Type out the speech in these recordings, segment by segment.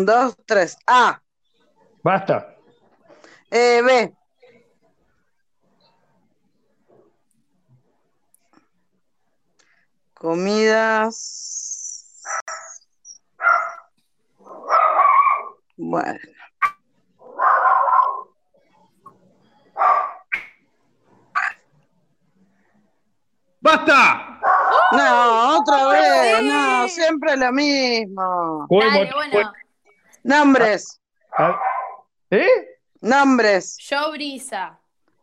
Un, dos, tres. A. Basta. Eh, B. Comidas. Bueno. ¡Basta! No, otra vez. No, siempre lo mismo. Dale, bueno. Nombres. Ah, ¿Eh? Nombres. Yo Brisa.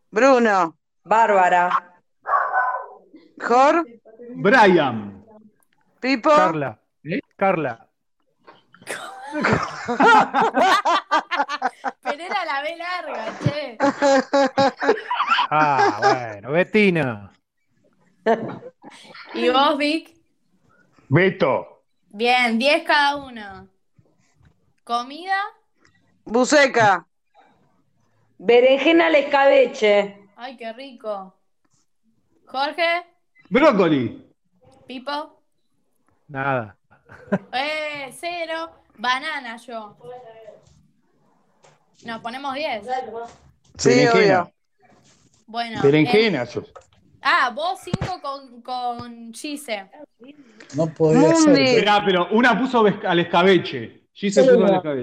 Bruno. Bárbara. Jor. Brian. Pipo. Carla. Carla. Pero era la B larga, che. Ah, bueno, Betina. ¿Y vos, Vic? Beto. Bien, 10 cada uno. ¿Comida? Buceca. Berenjena al escabeche. Ay, qué rico. Jorge, Brócoli. Pipo, Nada. eh, cero. Banana yo. Nos ponemos 10. Sí, Berenjena. obvio. Bueno. Berenjena. eh, sos. ah, vos 5 con, con Gise. No podía Mundi. ser. Esperá, pero una puso al escabeche. Puso.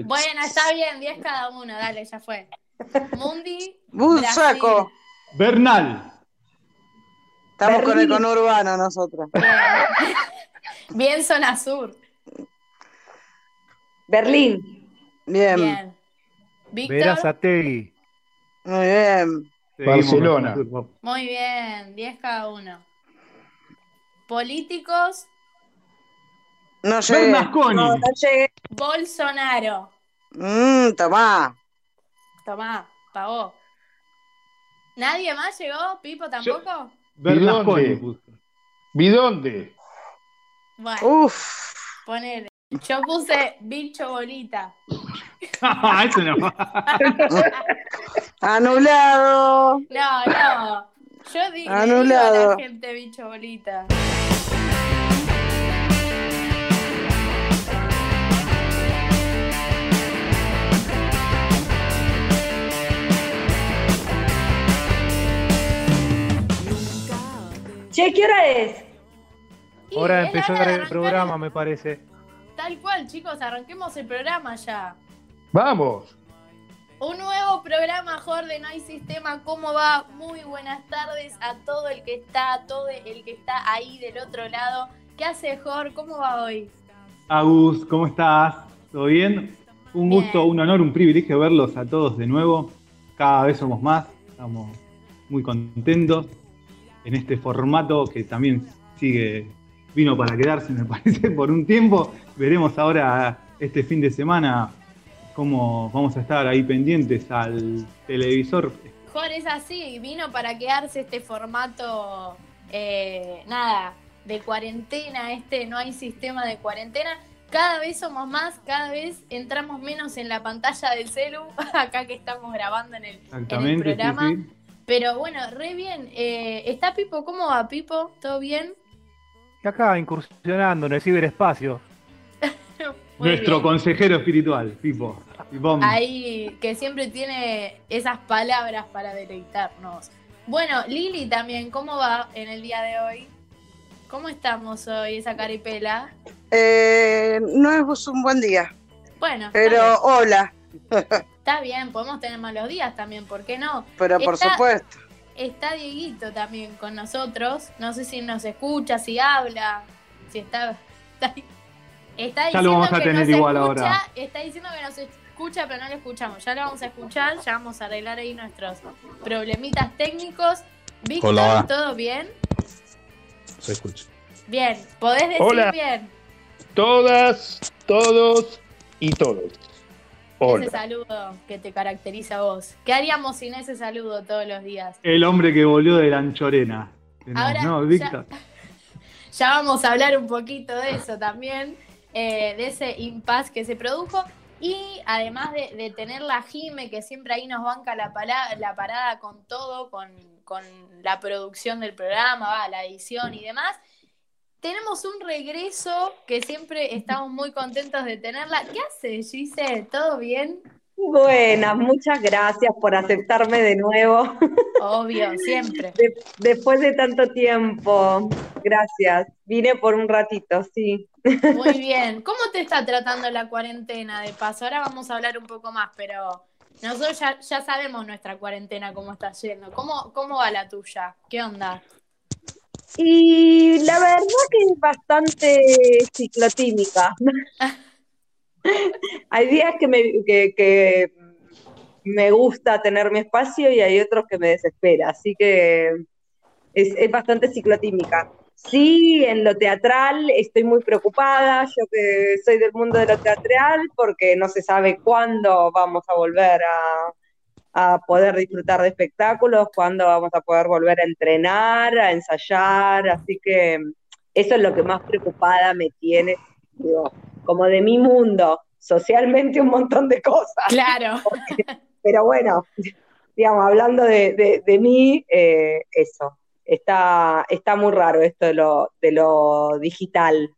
Bueno, está bien, 10 cada uno. Dale, ya fue. Mundi. Busaco. Bernal. Estamos con el conurbano nosotros. Bien. Bien zona sur. Berlín. Bien. Bien. Víctor. Verazategui. Muy bien. Barcelona. Muy bien, 10 cada uno. Políticos, No llegué. Bernasconi. No, no llegué. Bolsonaro. Mmm, tomá. Tomá, pagó. ¿Nadie más llegó? ¿Pipo tampoco? Bernasconi. ¿Bidonde? Bueno, Uf. ponele. Yo puse bicho bolita. Eso no. Anulado. No, no. Yo digo a Anulado. la gente bicho bolita. Che, ¿qué hora es? Y Hora de es hora de el programa, me parece. Tal cual, chicos, arranquemos el programa ya. Vamos. Un nuevo programa, Jorde, no hay sistema, ¿cómo va? Muy buenas tardes a todo el que está, a todo el que está ahí del otro lado. ¿Qué hace, Jor? ¿Cómo va hoy? Agus, ¿cómo estás? ¿Todo bien? Un Bien. gusto, un honor, un privilegio verlos a todos de nuevo. Cada vez somos más, estamos muy contentos en este formato que también sigue, vino para quedarse, me parece, por un tiempo. Veremos ahora este fin de semana cómo vamos a estar ahí pendientes al televisor. Jor, es así, vino para quedarse este formato, eh, nada, de cuarentena, este no hay sistema de cuarentena. Cada vez somos más, cada vez entramos menos en la pantalla del celu, acá que estamos grabando en el, en el Exactamente, sí, programa. sí. Pero bueno, re bien. Eh, ¿Está Pipo? ¿Cómo va Pipo? ¿Todo bien? Acá incursionando en el ciberespacio. Nuestro bien. consejero espiritual, Pipo. Pipón. Ahí, que siempre tiene esas palabras para deleitarnos. Bueno, Lili también, ¿cómo va en el día de hoy? ¿Cómo estamos hoy, esa caripela? Eh, no es un buen día, Bueno, pero hola. está bien, podemos tener malos días también, ¿por qué no? Pero por Está- supuesto. Está Dieguito también con nosotros. No sé si nos escucha, si habla, si está. Está, está Ya diciendo lo vamos a que tener nos igual escucha, ahora. Está diciendo que nos escucha, pero no lo escuchamos. Ya lo vamos a escuchar, ya vamos a arreglar ahí nuestros problemitas técnicos. Víctor, Hola. ¿todo bien? Se escucha. Bien, podés decir Hola. bien Todas, todos y todos. Hola. ese saludo que te caracteriza a vos. ¿Qué haríamos sin ese saludo todos los días? El hombre que volvió de la Anchorena. Ahora, ¿No, ya- vamos a hablar un poquito de eso también, eh, de ese impasse que se produjo. Y además de, de tener la Jime, que siempre ahí nos banca la, pala- la parada con todo, con, con la producción del programa, va, la edición y demás. Tenemos un regreso que siempre estamos muy contentos de tenerla. ¿Qué hace, Gise? ¿Todo bien? Buenas, muchas gracias por aceptarme de nuevo Obvio, siempre. de- después de tanto tiempo. Gracias. Vine por un ratito, sí. Muy bien. ¿Cómo te está tratando la cuarentena de paso? Ahora vamos a hablar un poco más, pero nosotros ya, ya sabemos nuestra cuarentena cómo está yendo. ¿Cómo, cómo va la tuya? ¿Qué onda? Y la verdad que es bastante ciclotímica. Hay días que me, que, que me gusta tener mi espacio y hay otros que me desespera, así que es, es bastante ciclotímica. Sí, en lo teatral estoy muy preocupada, yo que soy del mundo de lo teatral, porque no se sabe cuándo vamos a volver a, a poder disfrutar de espectáculos, cuándo vamos a poder volver a entrenar, a ensayar, así que eso es lo que más preocupada me tiene, digo, como de mi mundo, socialmente un montón de cosas, Claro. pero bueno, digamos, hablando de, de- de mí, eh, eso, está, está muy raro esto de lo, de lo digital.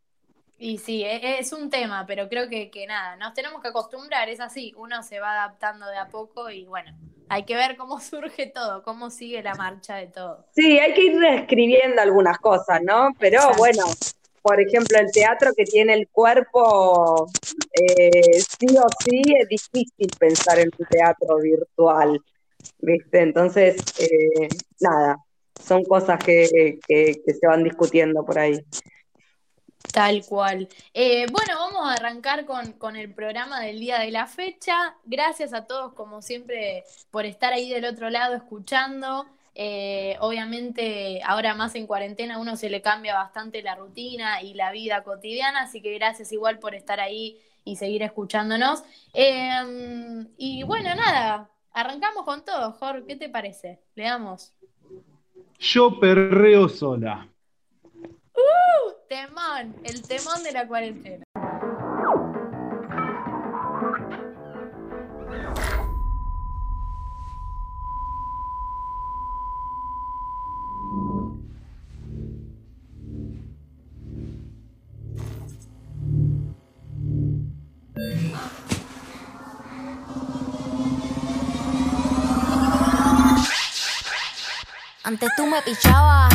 Y sí, e- es un tema, pero creo que, que nada, nos tenemos que acostumbrar, es así, uno se va adaptando de a poco y bueno, hay que ver cómo surge todo, cómo sigue la marcha de todo. Sí, hay que ir reescribiendo algunas cosas, ¿no? Pero Exacto. bueno, por ejemplo, el teatro que tiene el cuerpo, eh, sí o sí, es difícil pensar en un teatro virtual, ¿viste? Entonces, eh, nada, son cosas que, que, que se van discutiendo por ahí. Tal cual. Eh, bueno, vamos a arrancar con, con el programa del día de la fecha. Gracias a todos, como siempre, por estar ahí del otro lado escuchando. Eh, obviamente, ahora más en cuarentena, a uno se le cambia bastante la rutina y la vida cotidiana, así que gracias igual por estar ahí y seguir escuchándonos. Eh, y bueno, nada, arrancamos con todo, Jorge, ¿qué te parece? Le damos. Yo perreo sola. Temón, el temón de la cuarentena. Antes tú me pichabas,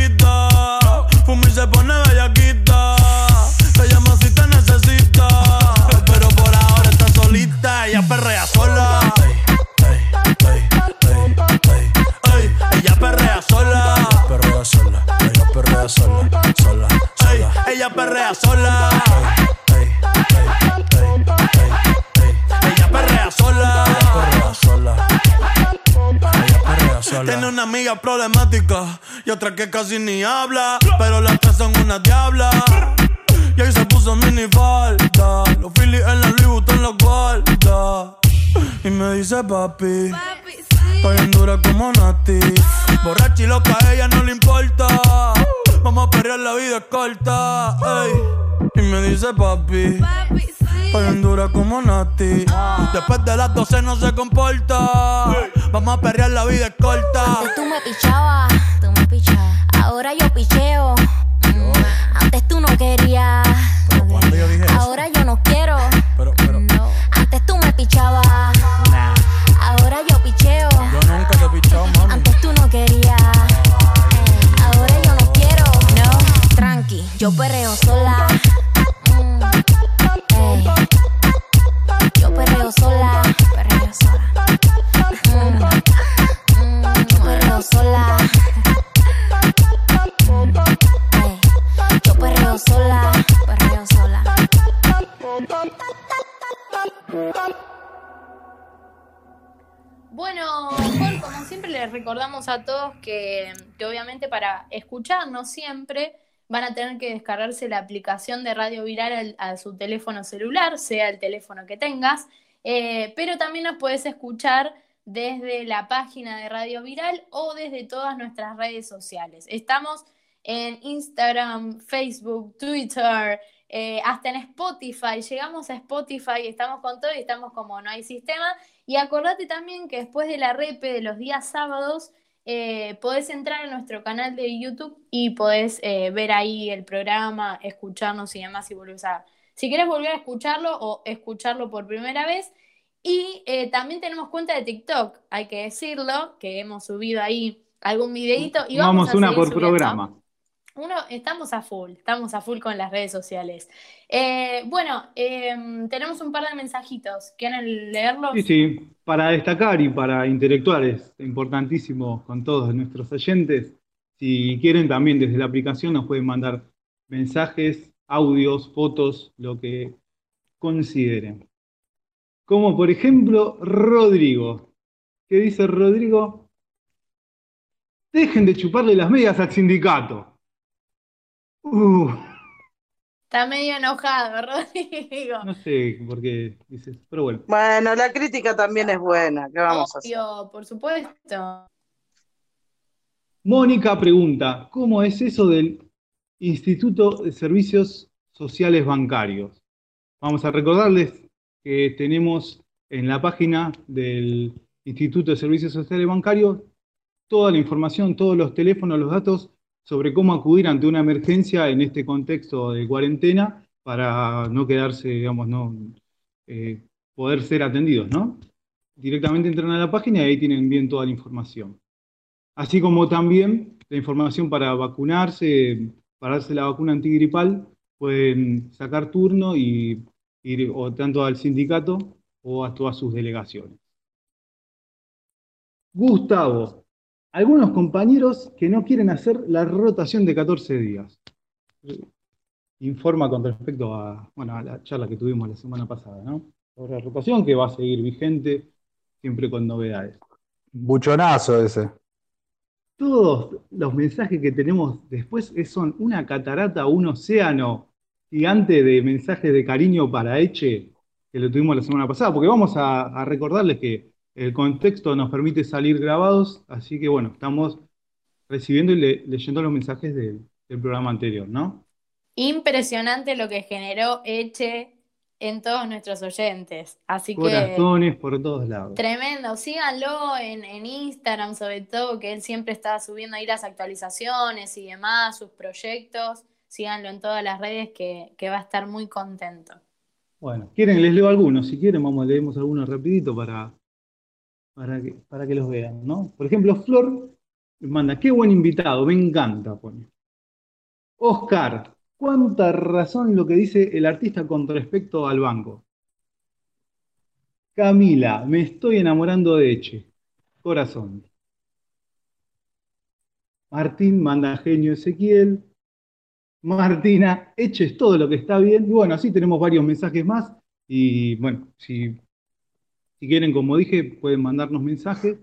Ella perrea sola. Ella perrea sola. Sola. Ella perrea sola. Tiene una amiga problemática y otra que casi ni habla. Pero las tres son una diabla. Y ahí se puso mini falta. Los Phillies en la Louis Vuitton los guarda. Y me dice papi. En dura como Nati. Borracha y loca, a ella no le importa. Vamos a perrear, la vida es corta. ey. Y me dice papi. Estoy en dura como Nati. Después de las 12 no se comporta. Vamos a perrear, la vida es corta. Antes tú me pichabas, tú me pichabas. Ahora yo picheo. Mm, Antes tú no querías. Pero cuando yo dije eso. Ahora yo no quiero. Pero, pero, No. Antes tú Yo perreo sola. Mm, ey. Yo perreo sola. Perreo sola. Mm, mm, yo perreo sola. Ey. Yo perreo sola. Perreo sola. Bueno, Paul, como siempre les recordamos a todos que, que obviamente para escucharnos siempre van a tener que descargarse la aplicación de Radio Viral al- a su teléfono celular, sea el teléfono que tengas, eh, pero también nos puedes escuchar desde la página de Radio Viral o desde todas nuestras redes sociales. Estamos en Instagram, Facebook, Twitter, eh, hasta en Spotify. Llegamos a Spotify, estamos con todo y estamos como no hay sistema. Y acordate también que después de la repe de los días sábados, eh, podés entrar a nuestro canal de YouTube y podés eh, ver ahí el programa, escucharnos y demás si volvés a... Si querés volver a escucharlo o escucharlo por primera vez. Y eh, también tenemos cuenta de TikTok, hay que decirlo, que hemos subido ahí algún videito y vamos, Vamos a una por subiendo. programa. Uno, estamos a full, estamos a full con las redes sociales. Eh, bueno, em, tenemos un par de mensajitos. ¿Quieren leerlos? Sí, sí, para destacar y para intelectuar es importantísimo con todos nuestros oyentes. Si quieren también desde la aplicación nos pueden mandar mensajes, audios, fotos, lo que consideren. Como por ejemplo Rodrigo. ¿Qué dice Rodrigo? Dejen de chuparle las medias al sindicato. Uh, Está medio enojado, Rodrigo. no sé por qué dices, pero bueno. Bueno, la crítica también es buena. ¿Qué vamos a hacer? Por supuesto. Mónica pregunta, ¿cómo es eso del Instituto de Servicios Sociales Bancarios? Vamos a recordarles que tenemos en la página del Instituto de Servicios Sociales Bancarios toda la información, todos los teléfonos, los datos sobre cómo acudir ante una emergencia en este contexto de cuarentena para no quedarse, digamos, no eh, poder ser atendidos, ¿no? Directamente entran a la página y ahí tienen bien toda la información así como también la información para vacunarse, para darse la vacuna antigripal, pueden sacar turno y ir o tanto al sindicato o a todas sus delegaciones. Gustavo, algunos compañeros que no quieren hacer la rotación de 14 días. Informa con respecto a, bueno, a la charla que tuvimos la semana pasada, ¿no? Sobre la rotación que va a seguir vigente siempre con novedades. Buchonazo ese. todos los mensajes que tenemos después es- son una catarata, un océano gigante de mensajes de cariño para Eche, que lo tuvimos la semana pasada, porque vamos a, a recordarles que el contexto nos permite salir grabados, así que bueno, estamos recibiendo y le- leyendo los mensajes del, del programa anterior, ¿no? Impresionante lo que generó Eche en todos nuestros oyentes. Así que Corazones por todos lados. tremendo. Síganlo en, en Instagram, sobre todo, que él siempre está subiendo ahí las actualizaciones y demás, sus proyectos. Síganlo en todas las redes que, que va a estar muy contento. Bueno, ¿quieren? Les leo algunos, si quieren, vamos, leemos algunos rapidito para, para que, para que los vean, ¿no? Por ejemplo, Flor manda, qué buen invitado, me encanta, pone. Oscar, cuánta razón lo que dice el artista con respecto al banco. Camila, me estoy enamorando de Eche. Corazón. Martín manda genio Ezequiel. Martina, Eche es todo lo que está bien. Y bueno, así tenemos varios mensajes más. Y bueno, si, si quieren, como dije, pueden mandarnos mensajes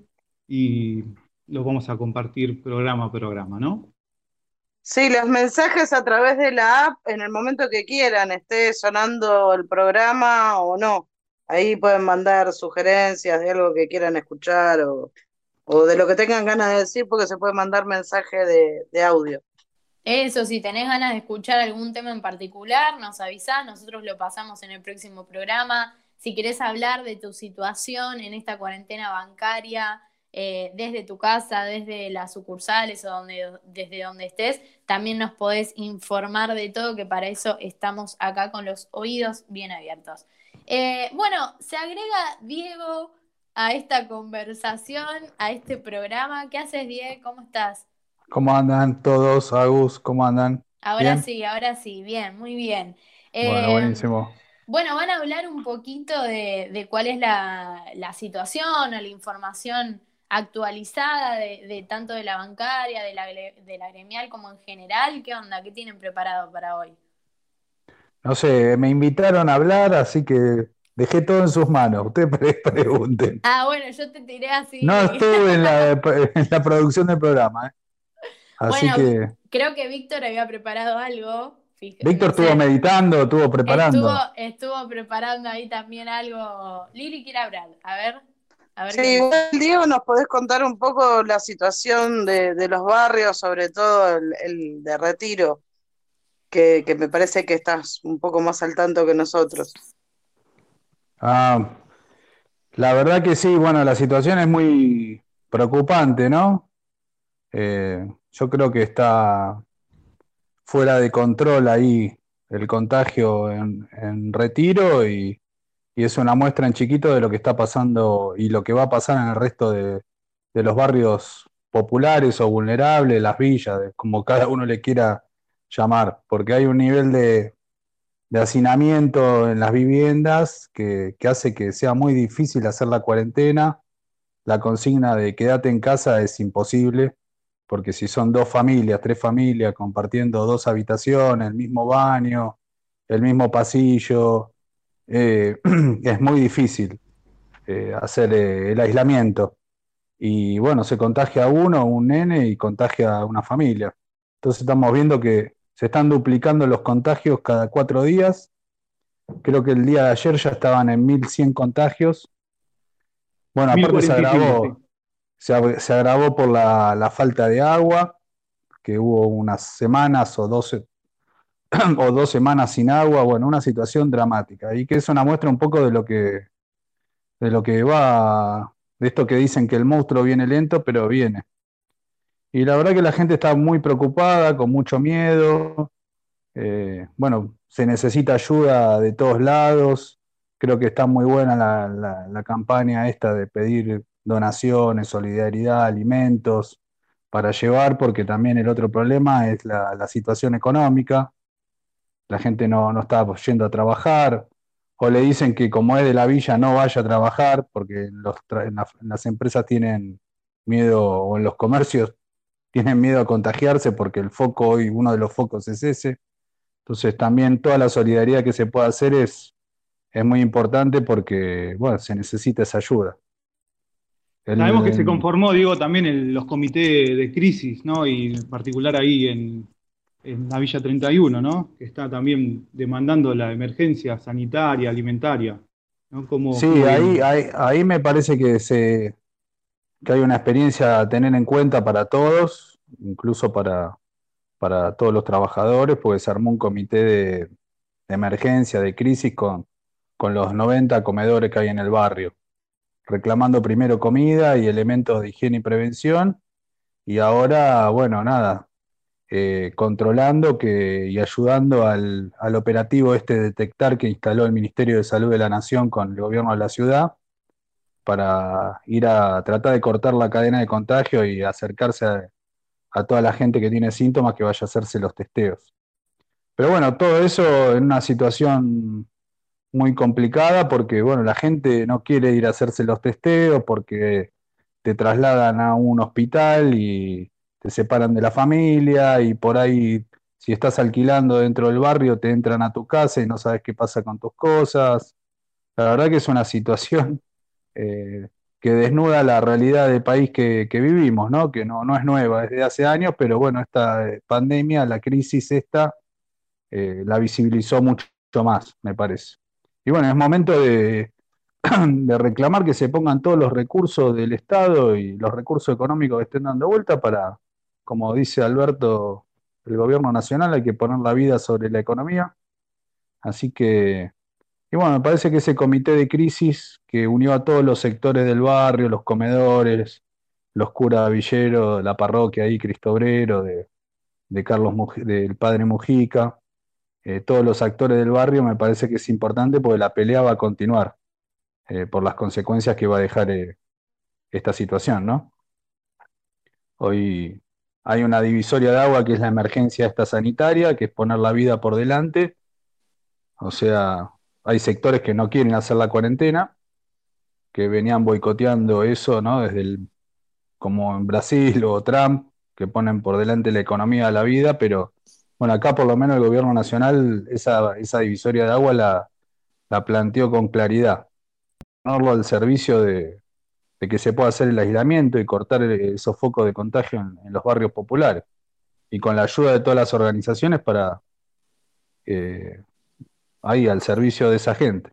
y los vamos a compartir programa a programa, ¿no? Sí, los mensajes a través de la app en el momento que quieran, esté sonando el programa o no. Ahí pueden mandar sugerencias de algo que quieran escuchar o, o de lo que tengan ganas de decir, porque se puede mandar mensaje de, de audio. Eso, si tenés ganas de escuchar algún tema en particular, nos avisás, nosotros lo pasamos en el próximo programa. Si querés hablar de tu situación en esta cuarentena bancaria, eh, desde tu casa, desde las sucursales o donde, desde donde estés, también nos podés informar de todo, que para eso estamos acá con los oídos bien abiertos. Eh, bueno, se agrega Diego a esta conversación, a este programa. ¿Qué haces, Diego? ¿Cómo estás? ¿Cómo andan todos? Agus, ¿cómo andan? Ahora Bien. sí, ahora sí, bien, muy bien. Bueno, Eh, buenísimo. Bueno, van a hablar un poquito de, de cuál es la, la situación o la información actualizada de, de tanto de la bancaria, de la, de la gremial como en general. ¿Qué onda? ¿Qué tienen preparado para hoy? No sé, me invitaron a hablar, así que dejé todo en sus manos. Ustedes pre- pregunten. Ah, bueno, yo te tiré así. No estuve en la, en la producción del programa, ¿eh? Así Bueno, que creo que Víctor había preparado algo. Víctor estuvo meditando, estuvo preparando. Estuvo, estuvo preparando ahí también algo. Lili quiere hablar. A ver. A ver Sí, qué igual. Diego, ¿nos podés contar un poco la situación de, de los barrios, sobre todo el, el de Retiro, que, que me parece que estás un poco más al tanto que nosotros? Ah, la verdad que sí, bueno, la situación es muy preocupante, ¿no? Eh, yo creo que está fuera de control ahí el contagio en, en Retiro y, es una muestra en chiquito de lo que está pasando y lo que va a pasar en el resto de, los barrios populares o vulnerables, las villas, como cada uno le quiera llamar, porque hay un nivel de, de hacinamiento en las viviendas que, que hace que sea muy difícil hacer la cuarentena. La consigna de quédate en casa es imposible, porque si son dos familias, tres familias compartiendo dos habitaciones, el mismo baño, el mismo pasillo, eh, es muy difícil eh, hacer eh, el aislamiento. Y bueno, se contagia a uno, un nene, y contagia a una familia. Entonces estamos viendo que se están duplicando los contagios cada cuatro días. Creo que el día de ayer ya estaban en 1100 contagios. Bueno, aparte se 1045, agravó. Se, se agravó por la, la falta de agua, que hubo unas semanas o 12 o dos semanas sin agua, bueno, una situación dramática. Y que es una muestra un poco de lo que, de lo que va, de esto que dicen que el monstruo viene lento, pero viene. Y la verdad que la gente está muy preocupada, con mucho miedo. Eh, bueno, se necesita ayuda de todos lados. Creo que está muy buena la, la- la campaña esta de pedir donaciones, solidaridad, alimentos para llevar, porque también el otro problema es la, situación económica. La gente no, no está yendo a trabajar, o le dicen que como es de la villa no vaya a trabajar, porque las empresas tienen miedo, o en los comercios tienen miedo a contagiarse, porque el foco hoy, uno de los focos es ese. Entonces también toda la solidaridad que se pueda hacer es, es muy importante porque, bueno, se necesita esa ayuda. Sabemos que se conformó, digo, también el- los comités de crisis, ¿no? Y en particular ahí en, en la Villa 31, ¿no? Que está también demandando la emergencia sanitaria, alimentaria, ¿no? Como, Sí, como- ahí, ahí, ahí me parece que, se, que hay una experiencia a tener en cuenta para todos, incluso para, para todos los trabajadores, porque se armó un comité de, de emergencia, de crisis con, con los 90 comedores que hay en el barrio, reclamando primero comida y elementos de higiene y prevención, y ahora, bueno, nada, eh, controlando que, y ayudando al, al operativo este de detectar que instaló el Ministerio de Salud de la Nación con el gobierno de la ciudad para ir a tratar de cortar la cadena de contagio y acercarse a, a toda la gente que tiene síntomas que vaya a hacerse los testeos. Pero bueno, todo eso en una situación muy complicada porque, bueno, la gente no quiere ir a hacerse los testeos porque te trasladan a un hospital y te separan de la familia y por ahí, si estás alquilando dentro del barrio, te entran a tu casa y no sabes qué pasa con tus cosas. La verdad que es una situación eh, que desnuda la realidad del país que, vivimos, ¿no? Que no, no es nueva, es de hace años, pero bueno, esta eh, pandemia, la crisis esta, eh, la visibilizó mucho más, me parece. Y bueno, es momento de, reclamar que se pongan todos los recursos del Estado y los recursos económicos que estén dando vuelta para, como dice Alberto, el gobierno nacional, hay que poner la vida sobre la economía. Así que, y bueno, me parece que ese comité de crisis que unió a todos los sectores del barrio, los comedores, los curas villeros, la parroquia ahí, Cristo Obrero, de, de Carlos del padre Mujica, eh, todos los actores del barrio, me parece que es importante porque la pelea va a continuar eh, por las consecuencias que va a dejar eh, esta situación, ¿no? Hoy hay una divisoria de agua que es la emergencia esta sanitaria, que es poner la vida por delante. O sea, hay sectores que no quieren hacer la cuarentena, que venían boicoteando eso, ¿no? Desde el, como en Brasil o Trump, que ponen por delante la economía de la vida, pero bueno, acá por lo menos el gobierno nacional esa, esa divisoria de agua la, la planteó con claridad. Ponerlo al servicio de, de que se pueda hacer el aislamiento y cortar esos focos de contagio en, en los barrios populares. Y con la ayuda de todas las organizaciones para eh, ahí al servicio de esa gente.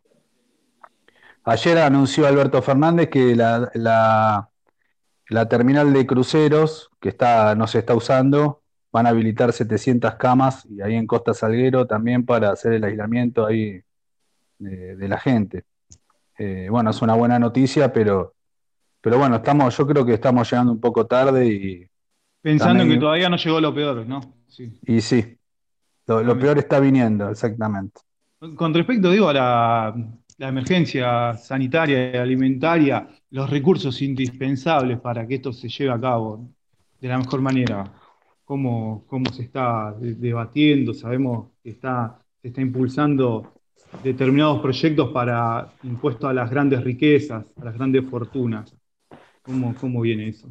Ayer anunció Alberto Fernández que la, la, la terminal de cruceros que está, no se está usando van a habilitar 700 camas y ahí en Costa Salguero también para hacer el aislamiento ahí de, de la gente. Eh, bueno, es una buena noticia, pero, pero bueno, estamos, yo creo que estamos llegando un poco tarde y, Pensando en También- que todavía no llegó lo peor, ¿no? Sí. y sí, lo, lo peor está viniendo, exactamente. Con respecto, digo, a la, la emergencia sanitaria y alimentaria, los recursos indispensables para que esto se lleve a cabo de la mejor manera, ¿cómo, cómo se está de- debatiendo? Sabemos que está, se está impulsando determinados proyectos para impuesto a las grandes riquezas, a las grandes fortunas. ¿Cómo, cómo viene eso?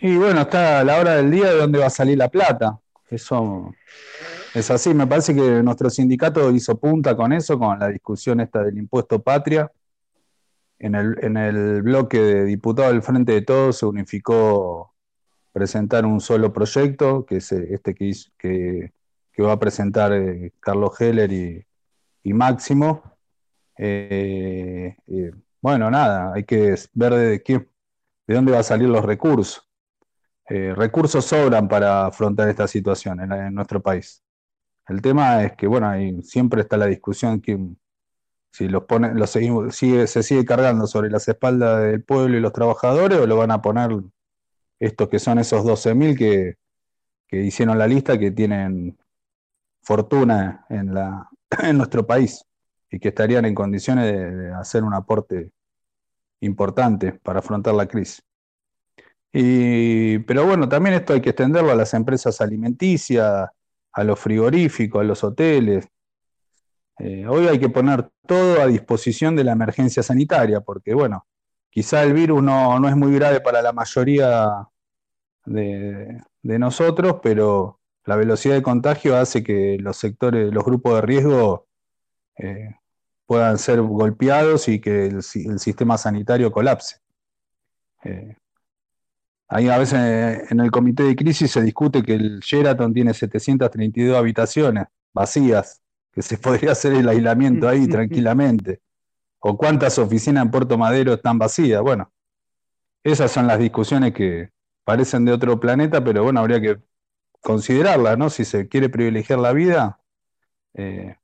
Y bueno, está a la hora del día de dónde va a salir la plata. Eso es así. Me parece que nuestro sindicato hizo punta con eso, con la discusión esta del impuesto patria. En el, en el bloque de diputados del Frente de Todos se unificó presentar un solo proyecto, que es este que, que, va a presentar eh, Carlos Heller y, y Máximo. Eh, eh, bueno, nada, hay que ver de, qué, de dónde va a salir los recursos. Eh, recursos sobran para afrontar esta situación en, nuestro país. El tema es que, bueno, ahí siempre está la discusión que si los pone, los seguimos, sigue, se sigue cargando sobre las espaldas del pueblo y los trabajadores o lo van a poner estos que son esos 12.000 que, que hicieron la lista que tienen fortuna en la, en nuestro país y que estarían en condiciones de, hacer un aporte importante para afrontar la crisis. Y, pero bueno, también esto hay que extenderlo a las empresas alimenticias, a los frigoríficos, a los hoteles. Eh, hoy hay que poner todo a disposición de la emergencia sanitaria, porque bueno, quizá el virus no, no es muy grave para la mayoría de, de nosotros, pero la velocidad de contagio hace que los sectores, los grupos de riesgo eh, puedan ser golpeados y que el, si- el sistema sanitario colapse. Eh, ahí a veces eh, en el comité de crisis se discute que el Sheraton tiene 732 habitaciones vacías, que se podría hacer el aislamiento ahí tranquilamente. O cuántas oficinas en Puerto Madero están vacías. Bueno, esas son las discusiones que parecen de otro planeta, pero bueno, habría que considerarlas, ¿no? Si se quiere privilegiar la vida. eh,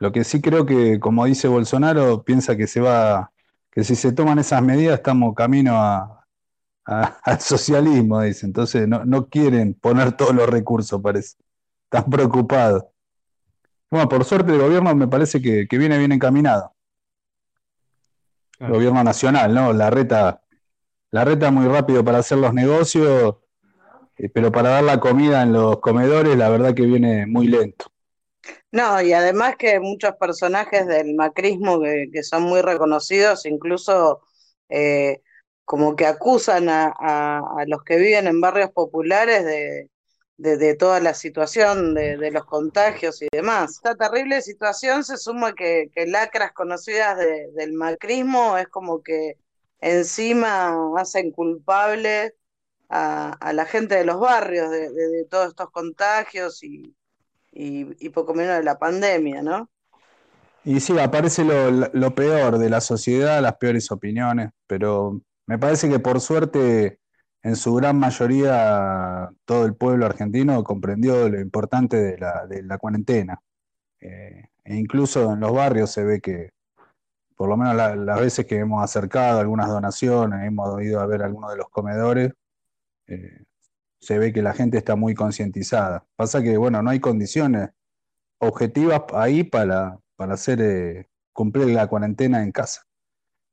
lo que sí creo que, como dice Bolsonaro, piensa que se va, que si se toman esas medidas estamos camino al socialismo, dice. Entonces no, no quieren poner todos los recursos, parece. Están preocupados. Bueno, por suerte el gobierno me parece que viene bien encaminado. Claro. gobierno nacional, ¿no? La reta, la reta muy rápido para hacer los negocios, eh, pero para dar la comida en los comedores, la verdad que viene muy lento. No, y además que muchos personajes del macrismo que, que son muy reconocidos, incluso eh, como que acusan a, a- a los que viven en barrios populares de, de, toda la situación de, los contagios y demás. Esta terrible situación se suma que, que lacras conocidas de- del macrismo es como que encima hacen culpables a, la gente de los barrios de, todos estos contagios y poco menos de la pandemia, ¿no? Y sí, aparece lo peor de la sociedad, las peores opiniones, pero me parece que por suerte, en su gran mayoría, todo el pueblo argentino comprendió lo importante de la, cuarentena. Eh, e incluso en los barrios se ve que, por lo menos la- las veces que hemos acercado algunas donaciones, hemos ido a ver algunos de los comedores, eh, se ve que la gente está muy concientizada. Pasa que, bueno, no hay condiciones objetivas ahí para, para hacer eh, cumplir la cuarentena en casa.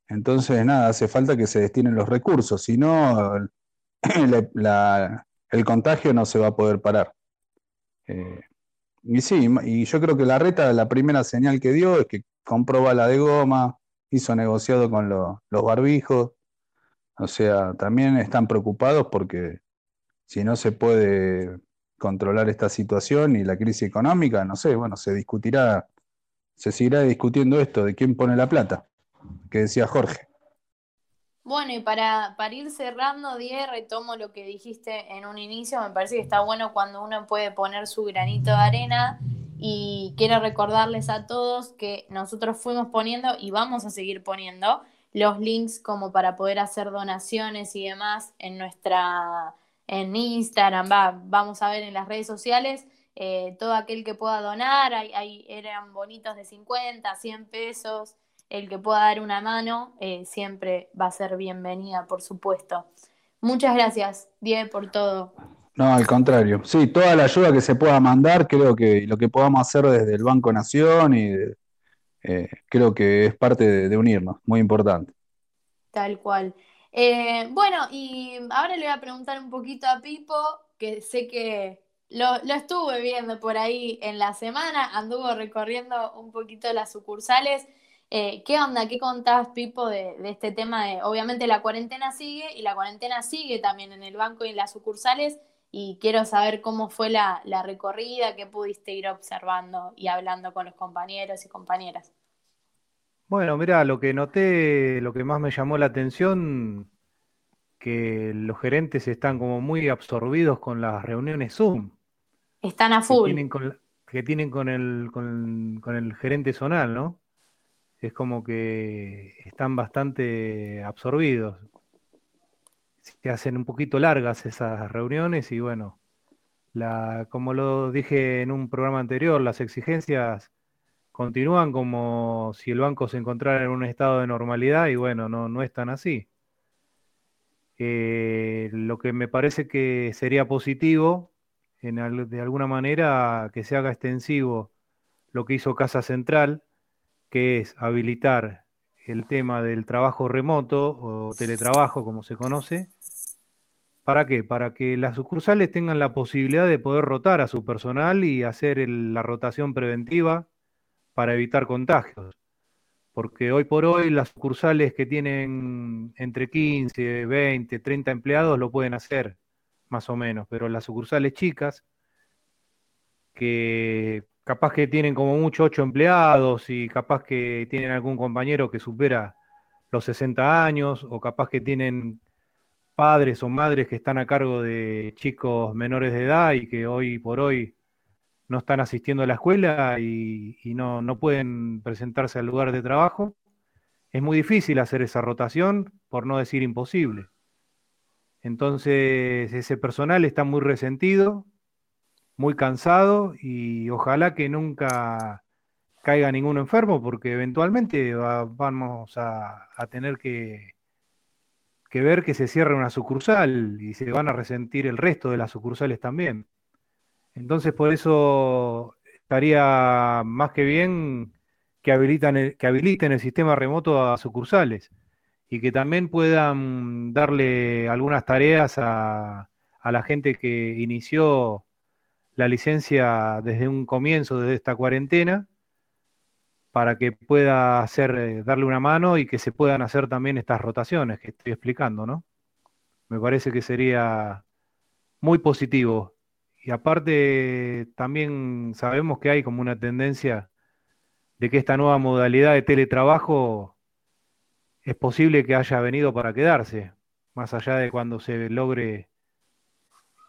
Entonces, nada, hace falta que se destinen los recursos, si no, la- el contagio no se va a poder parar. Eh, y sí, y yo creo que la reta, la primera señal que dio es que compró bala de goma, hizo negociado con lo- los barbijos. O sea, también están preocupados porque si no se puede controlar esta situación y la crisis económica, no sé, bueno, se discutirá, se seguirá discutiendo esto de quién pone la plata, que decía Jorge. Bueno, y para, para ir cerrando, Die, retomo lo que dijiste en un inicio, me parece que está bueno cuando uno puede poner su granito de arena y quiero recordarles a todos que nosotros fuimos poniendo y vamos a seguir poniendo los links como para poder hacer donaciones y demás en nuestra, en Instagram, va, vamos a ver en las redes sociales, eh, todo aquel que pueda donar, hay, hay- eran bonitos de 50, 100 pesos, el que pueda dar una mano eh, siempre va a ser bienvenida, por supuesto. Muchas gracias, Die, por todo. No, al contrario. Sí, toda la ayuda que se pueda mandar, creo que lo que podamos hacer desde el Banco Nación y eh, creo que es parte de, de unirnos, muy importante. Tal cual. Eh, bueno, y ahora le voy a preguntar un poquito a Pipo, que sé que lo, lo estuve viendo por ahí en la semana, anduvo recorriendo un poquito las sucursales. Eh, ¿qué onda? ¿Qué contás, Pipo, de, de este tema de, obviamente la cuarentena sigue y la cuarentena sigue también en el banco y en las sucursales y quiero saber cómo fue la, la recorrida, qué pudiste ir observando y hablando con los compañeros y compañeras. Bueno, mira, lo que noté, lo que más me llamó la atención, que los gerentes están como muy absorbidos con las reuniones Zoom Están a que full. tienen con, que tienen con el, con, con el gerente zonal, ¿no? Es como que están bastante absorbidos. Se hacen un poquito largas esas reuniones y bueno, como lo dije en un programa anterior, las exigencias continúan como si el banco se encontrara en un estado de normalidad y bueno, no, no es tan así. Eh, lo que me parece que sería positivo, en de alguna manera, que se haga extensivo lo que hizo Casa Central, que es habilitar el tema del trabajo remoto o teletrabajo, como se conoce. ¿Para qué? Para que las sucursales tengan la posibilidad de poder rotar a su personal y hacer la rotación preventiva para evitar contagios. Porque hoy por hoy las sucursales que tienen entre 15, 20, 30 empleados lo pueden hacer, más o menos, pero las sucursales chicas, que capaz que tienen como mucho 8 empleados y capaz que tienen algún compañero que supera los 60 años o capaz que tienen padres o madres que están a cargo de chicos menores de edad y que hoy por hoy no están asistiendo a la escuela y, y no, no pueden presentarse al lugar de trabajo, es muy difícil hacer esa rotación, por no decir imposible. Entonces, ese personal está muy resentido, muy cansado y ojalá que nunca caiga ninguno enfermo porque eventualmente va- vamos a, tener que, ver que se cierre una sucursal y se van a resentir el resto de las sucursales también. Entonces, por eso estaría más que bien que que habiliten el sistema remoto a sucursales y que también puedan darle algunas tareas a la gente que inició la licencia desde un comienzo, desde esta cuarentena, para que pueda hacer, eh, darle una mano y que se puedan hacer también estas rotaciones que estoy explicando, ¿no? Me parece que sería muy positivo. Y aparte, también sabemos que hay como una tendencia de que esta nueva modalidad de teletrabajo es posible que haya venido para quedarse, más allá de cuando se logre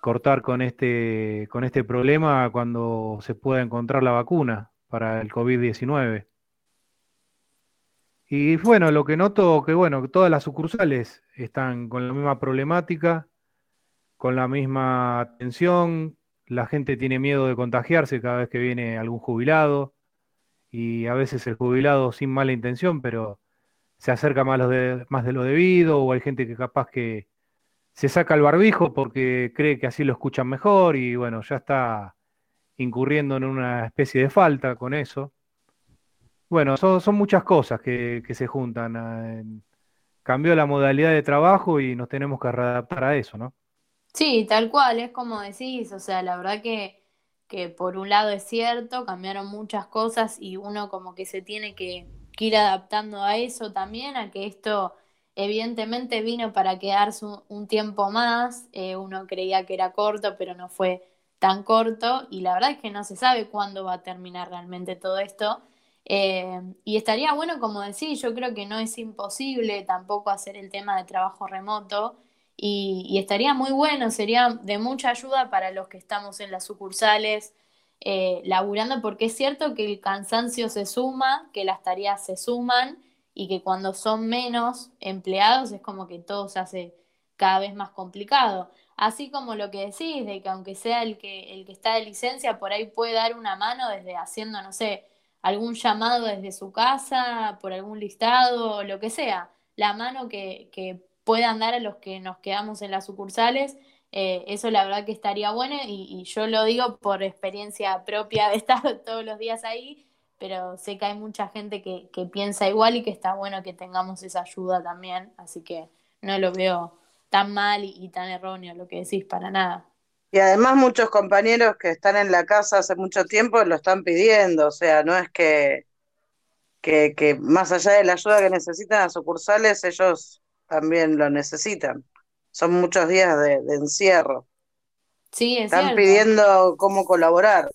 cortar con este, con este problema, cuando se pueda encontrar la vacuna para el COVID-19. Y bueno, lo que noto que bueno, todas las sucursales están con la misma problemática, con la misma atención, la gente tiene miedo de contagiarse cada vez que viene algún jubilado, y a veces el jubilado sin mala intención, pero se acerca más, de, más de lo debido, o hay gente que capaz que se saca el barbijo porque cree que así lo escuchan mejor, y bueno, ya está incurriendo en una especie de falta con eso. Bueno, son, son muchas cosas que, que se juntan. eh, Cambió la modalidad de trabajo y nos tenemos que readaptar a eso, ¿no? Sí, tal cual, es como decís, o sea, la verdad que, que por un lado es cierto, cambiaron muchas cosas y uno como que se tiene que, que ir adaptando a eso también, a que esto evidentemente vino para quedarse un, tiempo más, eh, uno creía que era corto, pero no fue tan corto y la verdad es que no se sabe cuándo va a terminar realmente todo esto. Eh, y estaría bueno, como decís, yo creo que no es imposible tampoco hacer el tema de trabajo remoto y, y estaría muy bueno, sería de mucha ayuda para los que estamos en las sucursales eh, laburando, porque es cierto que el cansancio se suma, que las tareas se suman y que cuando son menos empleados es como que todo se hace cada vez más complicado. Así como lo que decís, de que aunque sea el que, el que está de licencia, por ahí puede dar una mano desde haciendo, no sé, algún llamado desde su casa, por algún listado, lo que sea. La mano que, que puedan dar a los que nos quedamos en las sucursales, eh, eso la verdad que estaría bueno y yo lo digo por experiencia propia de estar todos los días ahí pero sé que hay mucha gente que, que piensa igual y que está bueno que tengamos esa ayuda también, así que no lo veo tan mal y, y tan erróneo lo que decís para nada. Y además muchos compañeros que están en la casa hace mucho tiempo lo están pidiendo, o sea, no es que, que, que más allá de la ayuda que necesitan las sucursales, ellos también lo necesitan. Son muchos días de, de encierro. Sí, es Están cierto. pidiendo cómo colaborar.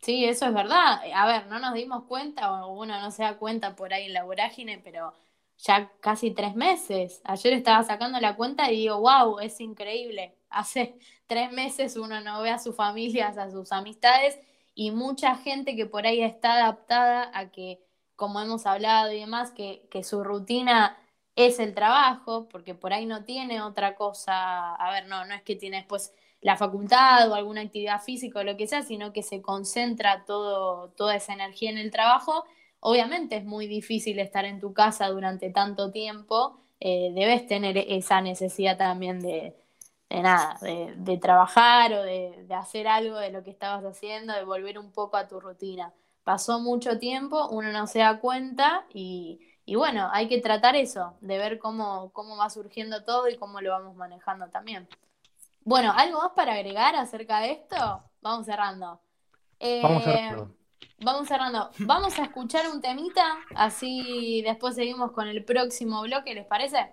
Sí, eso es verdad. A ver, no nos dimos cuenta, o uno no se da cuenta por ahí en la vorágine, pero ya casi tres meses. Ayer estaba sacando la cuenta y digo, wow, es increíble. Hace tres meses uno no ve a sus familias, a sus amistades y mucha gente que por ahí está adaptada a que, como hemos hablado y demás, que, que su rutina es el trabajo, porque por ahí no tiene otra cosa. A ver, no, no es que tiene después la facultad o alguna actividad física o lo que sea, sino que se concentra todo, toda esa energía en el trabajo. Obviamente es muy difícil estar en tu casa durante tanto tiempo, eh, debes tener esa necesidad también de, de nada, de, trabajar o de, de hacer algo de lo que estabas haciendo, de volver un poco a tu rutina. Pasó mucho tiempo, uno no se da cuenta y, y bueno, hay que tratar eso, de ver cómo, cómo va surgiendo todo y cómo lo vamos manejando también. Bueno, ¿algo más para agregar acerca de esto? Vamos cerrando. Vamos Eh, cerrando. vamos cerrando. Vamos a escuchar un temita, así después seguimos con el próximo bloque, ¿les parece?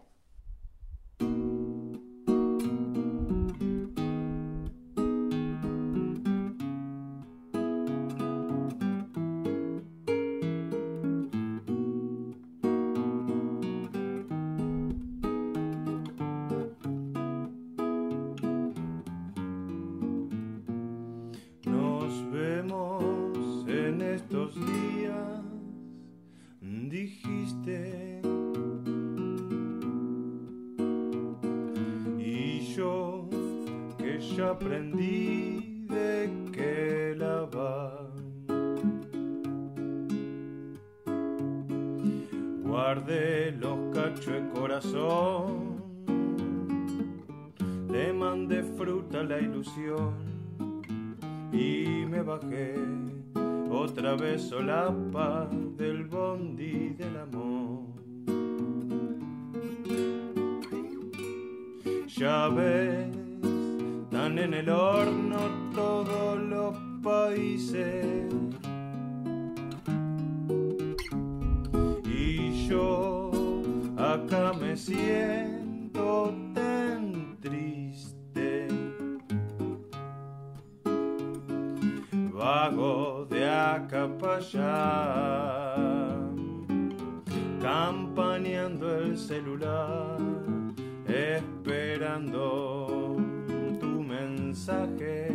Otra vez solapa del bondi del amor. Ya ves, están en el horno todos los países. Y yo acá me siento vago de acá para allá, campaneando el celular, esperando tu mensaje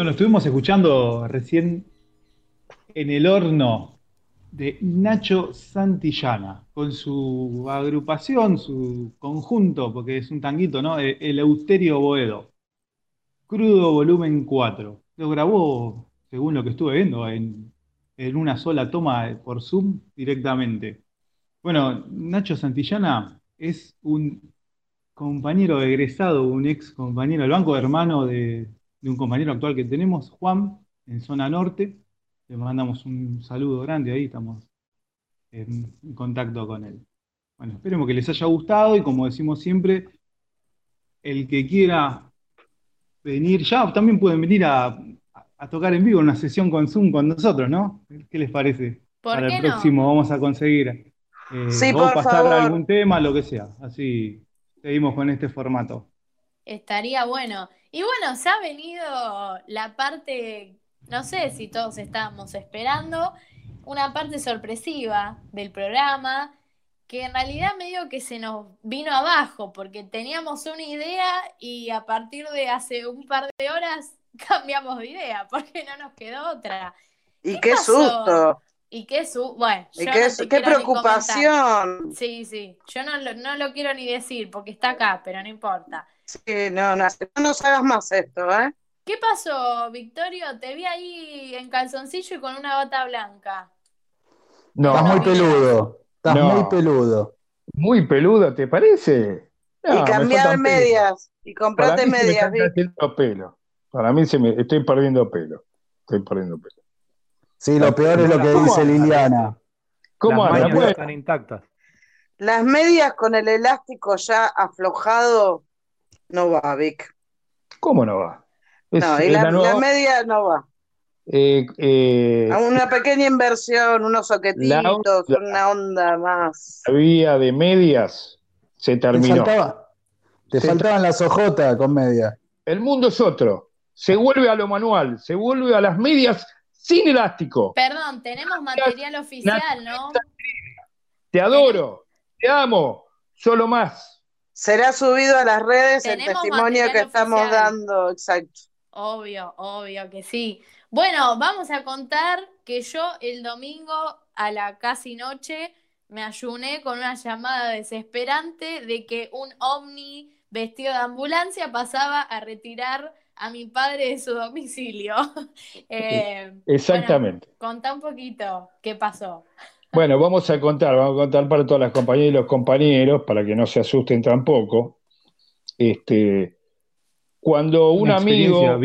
Bueno, estuvimos escuchando recién en el horno de Nacho Santillana, con su agrupación, su conjunto, porque es un tanguito, ¿no? El Eleuterio Boedo. Crudo volumen 4. Lo grabó, según lo que estuve viendo, en, en una sola toma por Zoom directamente. Bueno, Nacho Santillana es un compañero egresado, un ex compañero del banco, hermano de, de un compañero actual que tenemos, Juan, en zona norte. Le mandamos un saludo grande ahí, estamos en, en contacto con él. Bueno, esperemos que les haya gustado y como decimos siempre, el que quiera venir, ya también pueden venir a, a tocar en vivo una sesión con Zoom con nosotros, ¿no? ¿Qué les parece? ¿Por Para qué el no? próximo vamos a conseguir eh, Sí, o por pasar favor. algún tema, lo que sea. Así seguimos con este formato. Estaría bueno. Y bueno, se ha venido la parte, no sé si todos estábamos esperando, una parte sorpresiva del programa, que en realidad medio que se nos vino abajo, porque teníamos una idea y a partir de hace un par de horas cambiamos de idea, porque no nos quedó otra. Y ¿Qué susto. Y qué su, bueno, Y qué, no qué preocupación. Sí, sí, yo no lo, no lo quiero ni decir porque está acá, pero no importa. Sí, no, no, no nos hagas más esto, ¿eh? ¿Qué pasó, Victorio? Te vi ahí en calzoncillo y con una bata blanca. No, Estás muy peludo. Estás No. muy peludo. muy peludo, ¿te parece? No, y cambiar medias. Y Para comprate mí se me medias, cayendo pelo. Para mí se me estoy perdiendo pelo. Estoy perdiendo pelo. Sí, lo peor es lo que ¿Cómo dice? Liliana. ¿Cómo Las Bueno, están intactas. Las medias con el elástico ya aflojado no va, Vic. ¿Cómo no va? Es, No, y la, la nueva- la media no va. eh, eh, Una pequeña inversión, unos soquetitos, la- una onda más. la vía de medias se Te terminó. faltaba, te faltaban las ojotas con media. El mundo es otro. Se vuelve a lo manual, se vuelve a las medias sin elástico. Perdón, tenemos material oficial, ¿no? Te adoro, te amo, solo más. Será subido a las redes el testimonio que estamos oficial. dando, exacto. Obvio, obvio que sí. Bueno, vamos a contar que yo el domingo a la casi noche me ayuné con una llamada desesperante de que un ovni vestido de ambulancia pasaba a retirar a mi padre de su domicilio. Eh, Exactamente. bueno, contá un poquito qué pasó. Bueno, vamos a contar, vamos a contar para todas las compañeras y los compañeros, para que no se asusten tampoco. Este, cuando un Una amigo,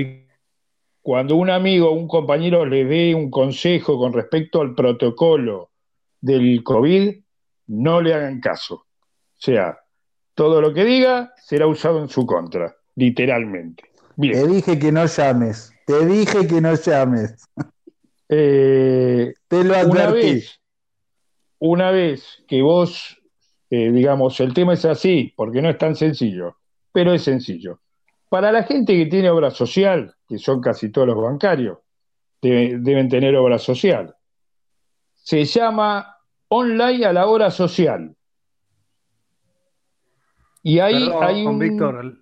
cuando un amigo o un compañero le dé un consejo con respecto al protocolo del COVID, no le hagan caso. O sea, todo lo que diga será usado en su contra, literalmente. Te dije que no llames. Te dije que no llames. Eh, Te lo una advertí. vez, una vez que vos eh, digamos, el tema es así, porque no es tan sencillo, pero es sencillo. Para la gente que tiene obra social, que son casi todos los bancarios, debe- deben tener obra social, se llama online a la hora social. Y ahí Perdón, hay un... Víctor,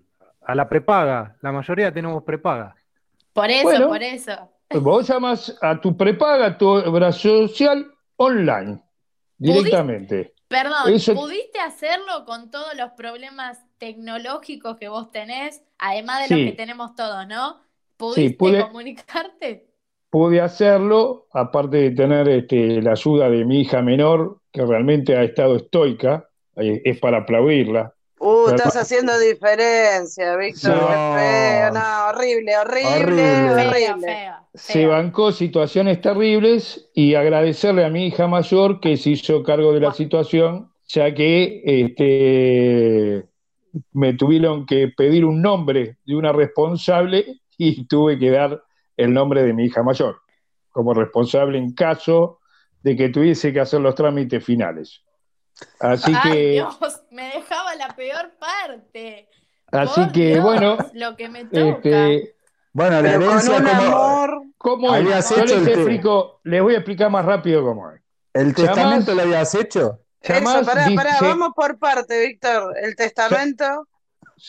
a la prepaga. La mayoría tenemos prepaga. Por eso, Bueno. por eso. Vos llamas a tu prepaga, a tu obra social online, directamente. Perdón, Eso- ¿pudiste hacerlo con todos los problemas tecnológicos que vos tenés, además de Sí. los que tenemos todos, ¿no? ¿Pudiste pude- comunicarte? Pude hacerlo, aparte de tener este, la ayuda de mi hija menor, que realmente ha estado estoica, eh, es para aplaudirla. Uh, Pero- estás haciendo diferencia, Víctor. No. Qué feo, no, horrible, horrible, Horrible. horrible. Feo, feo, Se bancó situaciones terribles y agradecerle a mi hija mayor que se hizo cargo de la situación, ya que este, me tuvieron que pedir un nombre de una responsable y tuve que dar el nombre de mi hija mayor como responsable en caso de que tuviese que hacer los trámites finales. Así Ay, que, Dios, me dejaba la peor parte. así Por que Dios, bueno, Lo que me toca. este, Bueno, la Pero con herencia, un como amor. ¿cómo es? Habías Yo hecho les el explico, les voy a explicar más rápido cómo es. ¿el Llamás- testamento lo habías hecho? Eso, Llamás, pará, pará, dice- vamos por parte, Víctor. El testamento.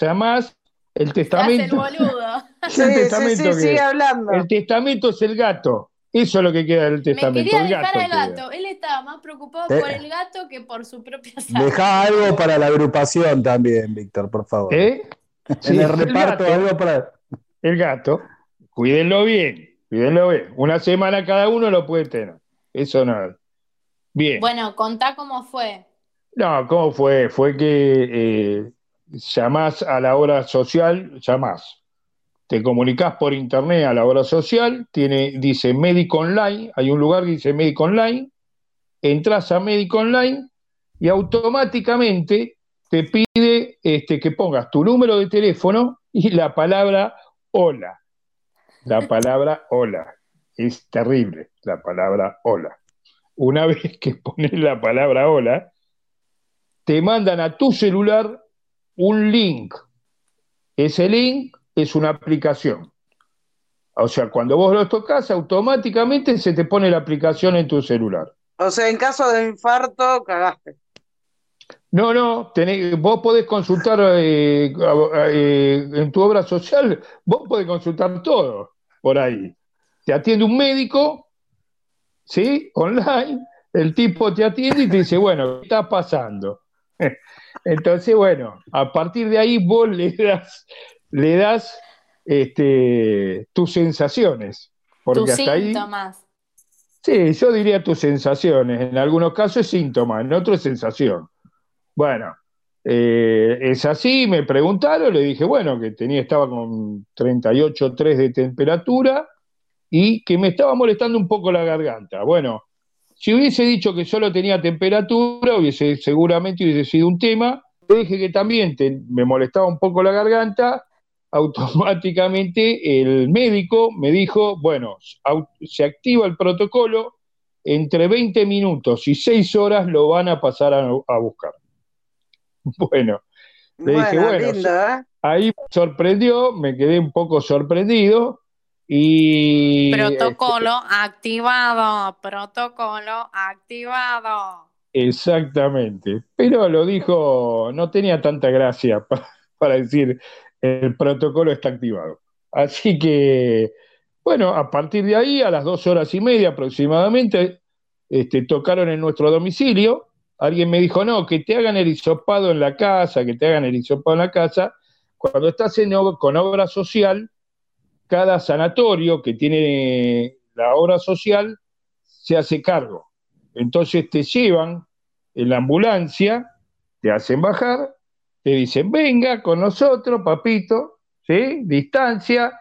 llamás el hace el testamento. boludo. Sí, el sí, testamento sí, que- sigue hablando. El testamento es el gato. Eso es lo que queda del Me testamento. quería el dejar gato al gato. Él estaba más preocupado por el gato que por su propia salud. Deja algo para la agrupación también, Víctor, por favor. ¿Eh? Sí, en el el reparto gato. algo para. El gato. Cuídenlo bien. Cuídenlo bien. Una semana cada uno lo puede tener. Eso no. Bien. Bueno, contá cómo fue. No, ¿cómo fue? Fue que eh, llamás a la hora social, llamás. Te comunicás por internet a la hora social, tiene, dice médico online, hay un lugar que dice médico online, entras a médico online y automáticamente te pide este, que pongas tu número de teléfono y la palabra hola. La palabra hola. Es terrible la palabra hola. Una vez que pones la palabra hola, te mandan a tu celular un link. Ese link es una aplicación. O sea, cuando vos lo tocas, automáticamente se te pone la aplicación en tu celular. O sea, en caso de infarto, cagaste. No, no, tenés- vos podés consultar eh, eh, en tu obra social, vos podés consultar todo por ahí. Te atiende un médico, ¿sí? Online, el tipo te atiende y te dice, bueno, ¿qué está pasando? Entonces, bueno, a partir de ahí vos le das, le das este, tus sensaciones, porque Tus hasta ahí... síntomas. Sí, yo diría tus sensaciones. En algunos casos es síntoma, en otros es sensación. Bueno, eh, es así, me preguntaron, le dije, bueno, que tenía, estaba con 38,3 de temperatura y que me estaba molestando un poco la garganta. Bueno, si hubiese dicho que solo tenía temperatura, hubiese, seguramente hubiese sido un tema. Le dije que también me molestaba un poco la garganta, automáticamente el médico me dijo, bueno, se activa el protocolo, entre 20 minutos y 6 horas lo van a pasar a buscar. Bueno, Le dije, Bueno, lindo, ¿eh? ahí me sorprendió, me quedé un poco sorprendido y... Protocolo activado. Protocolo activado. Exactamente, pero lo dijo, no tenía tanta gracia pa- para, decir el protocolo está activado. Así que, bueno, a partir de ahí, a las dos horas y media aproximadamente, este, tocaron en nuestro domicilio. Alguien me dijo, no, que te hagan el hisopado en la casa, que te hagan el hisopado en la casa. Cuando estás en con obra social, cada sanatorio que tiene la obra social se hace cargo. Entonces te llevan en la ambulancia, te hacen bajar, te dicen, venga con nosotros, papito, ¿sí? Distancia,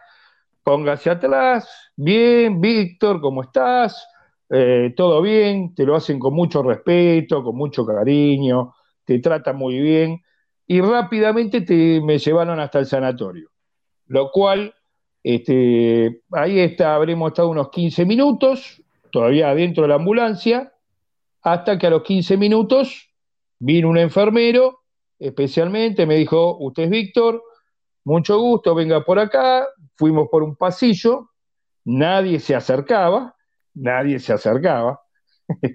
póngase atrás, bien, Víctor, ¿cómo estás? Eh, todo bien, te lo hacen con mucho respeto, con mucho cariño, te tratan muy bien y rápidamente te, me llevaron hasta el sanatorio, lo cual, este, ahí está, habremos estado unos 15 minutos, todavía adentro de la ambulancia, hasta que a los 15 minutos Vino un enfermero, especialmente, me dijo, usted es Víctor, mucho gusto, venga por acá. Fuimos por un pasillo, nadie se acercaba, nadie se acercaba.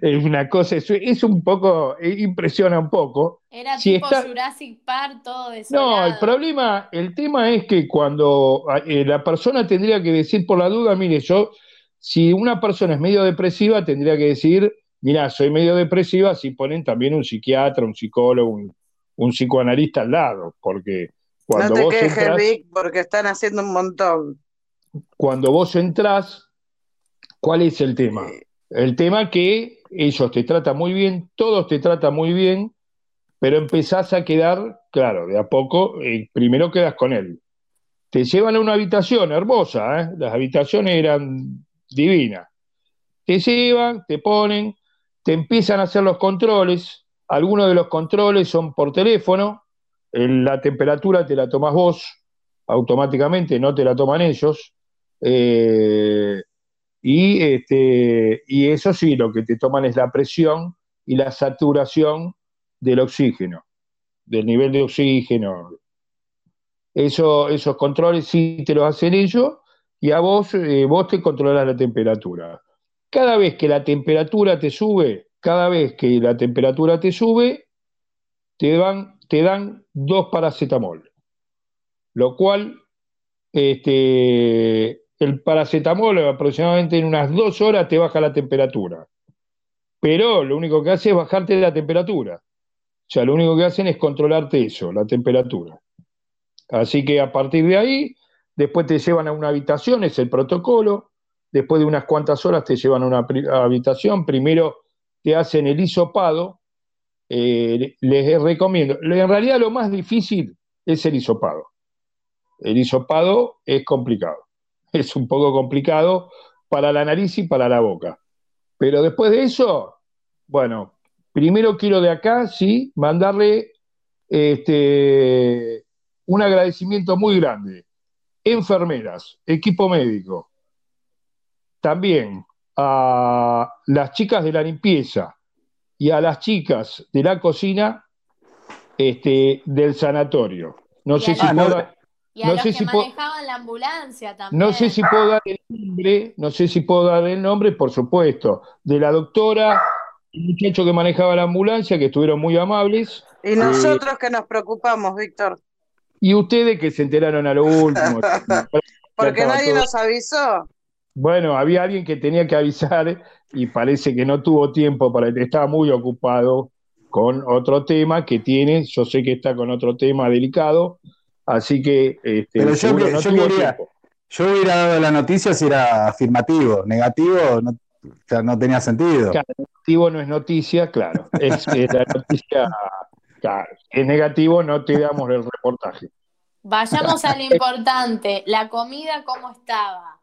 es una cosa, es, es un poco, eh, impresiona un poco. Era Si tipo está- Jurassic Park, todo desolado. No, el problema, el tema es que cuando eh, la persona tendría que decir por la duda, mire, yo, si una persona es medio depresiva, tendría que decir, mira, soy medio depresiva, si ponen también un psiquiatra, un psicólogo, un, un psicoanalista al lado, porque cuando no te vos quejes, entras, Vic, porque están haciendo un montón. cuando vos entrás, ¿cuál es el tema? El tema que ellos te tratan muy bien, todos te tratan muy bien, pero empezás a quedar, claro, de a poco, eh, primero quedas con él. Te llevan a una habitación hermosa, ¿eh? Las habitaciones eran divinas. Te llevan, te ponen, te empiezan a hacer los controles. Algunos de los controles son por teléfono. El- la temperatura te la tomás vos automáticamente, no te la toman ellos. Eh, y, este, y eso sí, lo que te toman es la presión y la saturación del oxígeno, del nivel de oxígeno. Eso, esos controles sí te los hacen ellos y a vos, eh, vos te controlas la temperatura. Cada vez que la temperatura te sube, cada vez que la temperatura te sube, te dan, te dan dos paracetamol, lo cual este, el paracetamol aproximadamente en unas dos horas te baja la temperatura. Pero lo único que hace es bajarte la temperatura. O sea, lo único que hacen es controlarte eso, la temperatura. Así que a partir de ahí, después te llevan a una habitación, es el protocolo. Después de unas cuantas horas te llevan a una habitación. Primero te hacen el hisopado. Eh, les recomiendo. En realidad lo más difícil es el hisopado. El hisopado es complicado. Es un poco complicado para la nariz y para la boca. Pero después de eso, bueno, primero quiero de acá, sí, mandarle este, un agradecimiento muy grande. Enfermeras, equipo médico, también a las chicas de la limpieza y a las chicas de la cocina este, del sanatorio. No sé si dar- Y a no los sé que si puedo- manejaban la ambulancia también. no sé si puedo dar el nombre, no sé si puedo dar el nombre, por supuesto, de la doctora, el muchacho que manejaba la ambulancia, que estuvieron muy amables, Y nosotros que nos preocupamos, Víctor, y ustedes que se enteraron a lo último. porque nadie todo- nos avisó. Bueno, había alguien que tenía que avisar y parece que no tuvo tiempo para, estaba muy ocupado con otro tema que tiene, yo sé que está con otro tema delicado, así que este, Pero yo, seguro que- no yo quería, tiempo. yo hubiera dado la noticia si era afirmativo, negativo, no, o sea, no tenía sentido. Claro, negativo no es noticia, claro. Es, es la noticia, claro. Es negativo, no te damos el reportaje. Vayamos a lo importante. La comida, ¿cómo estaba?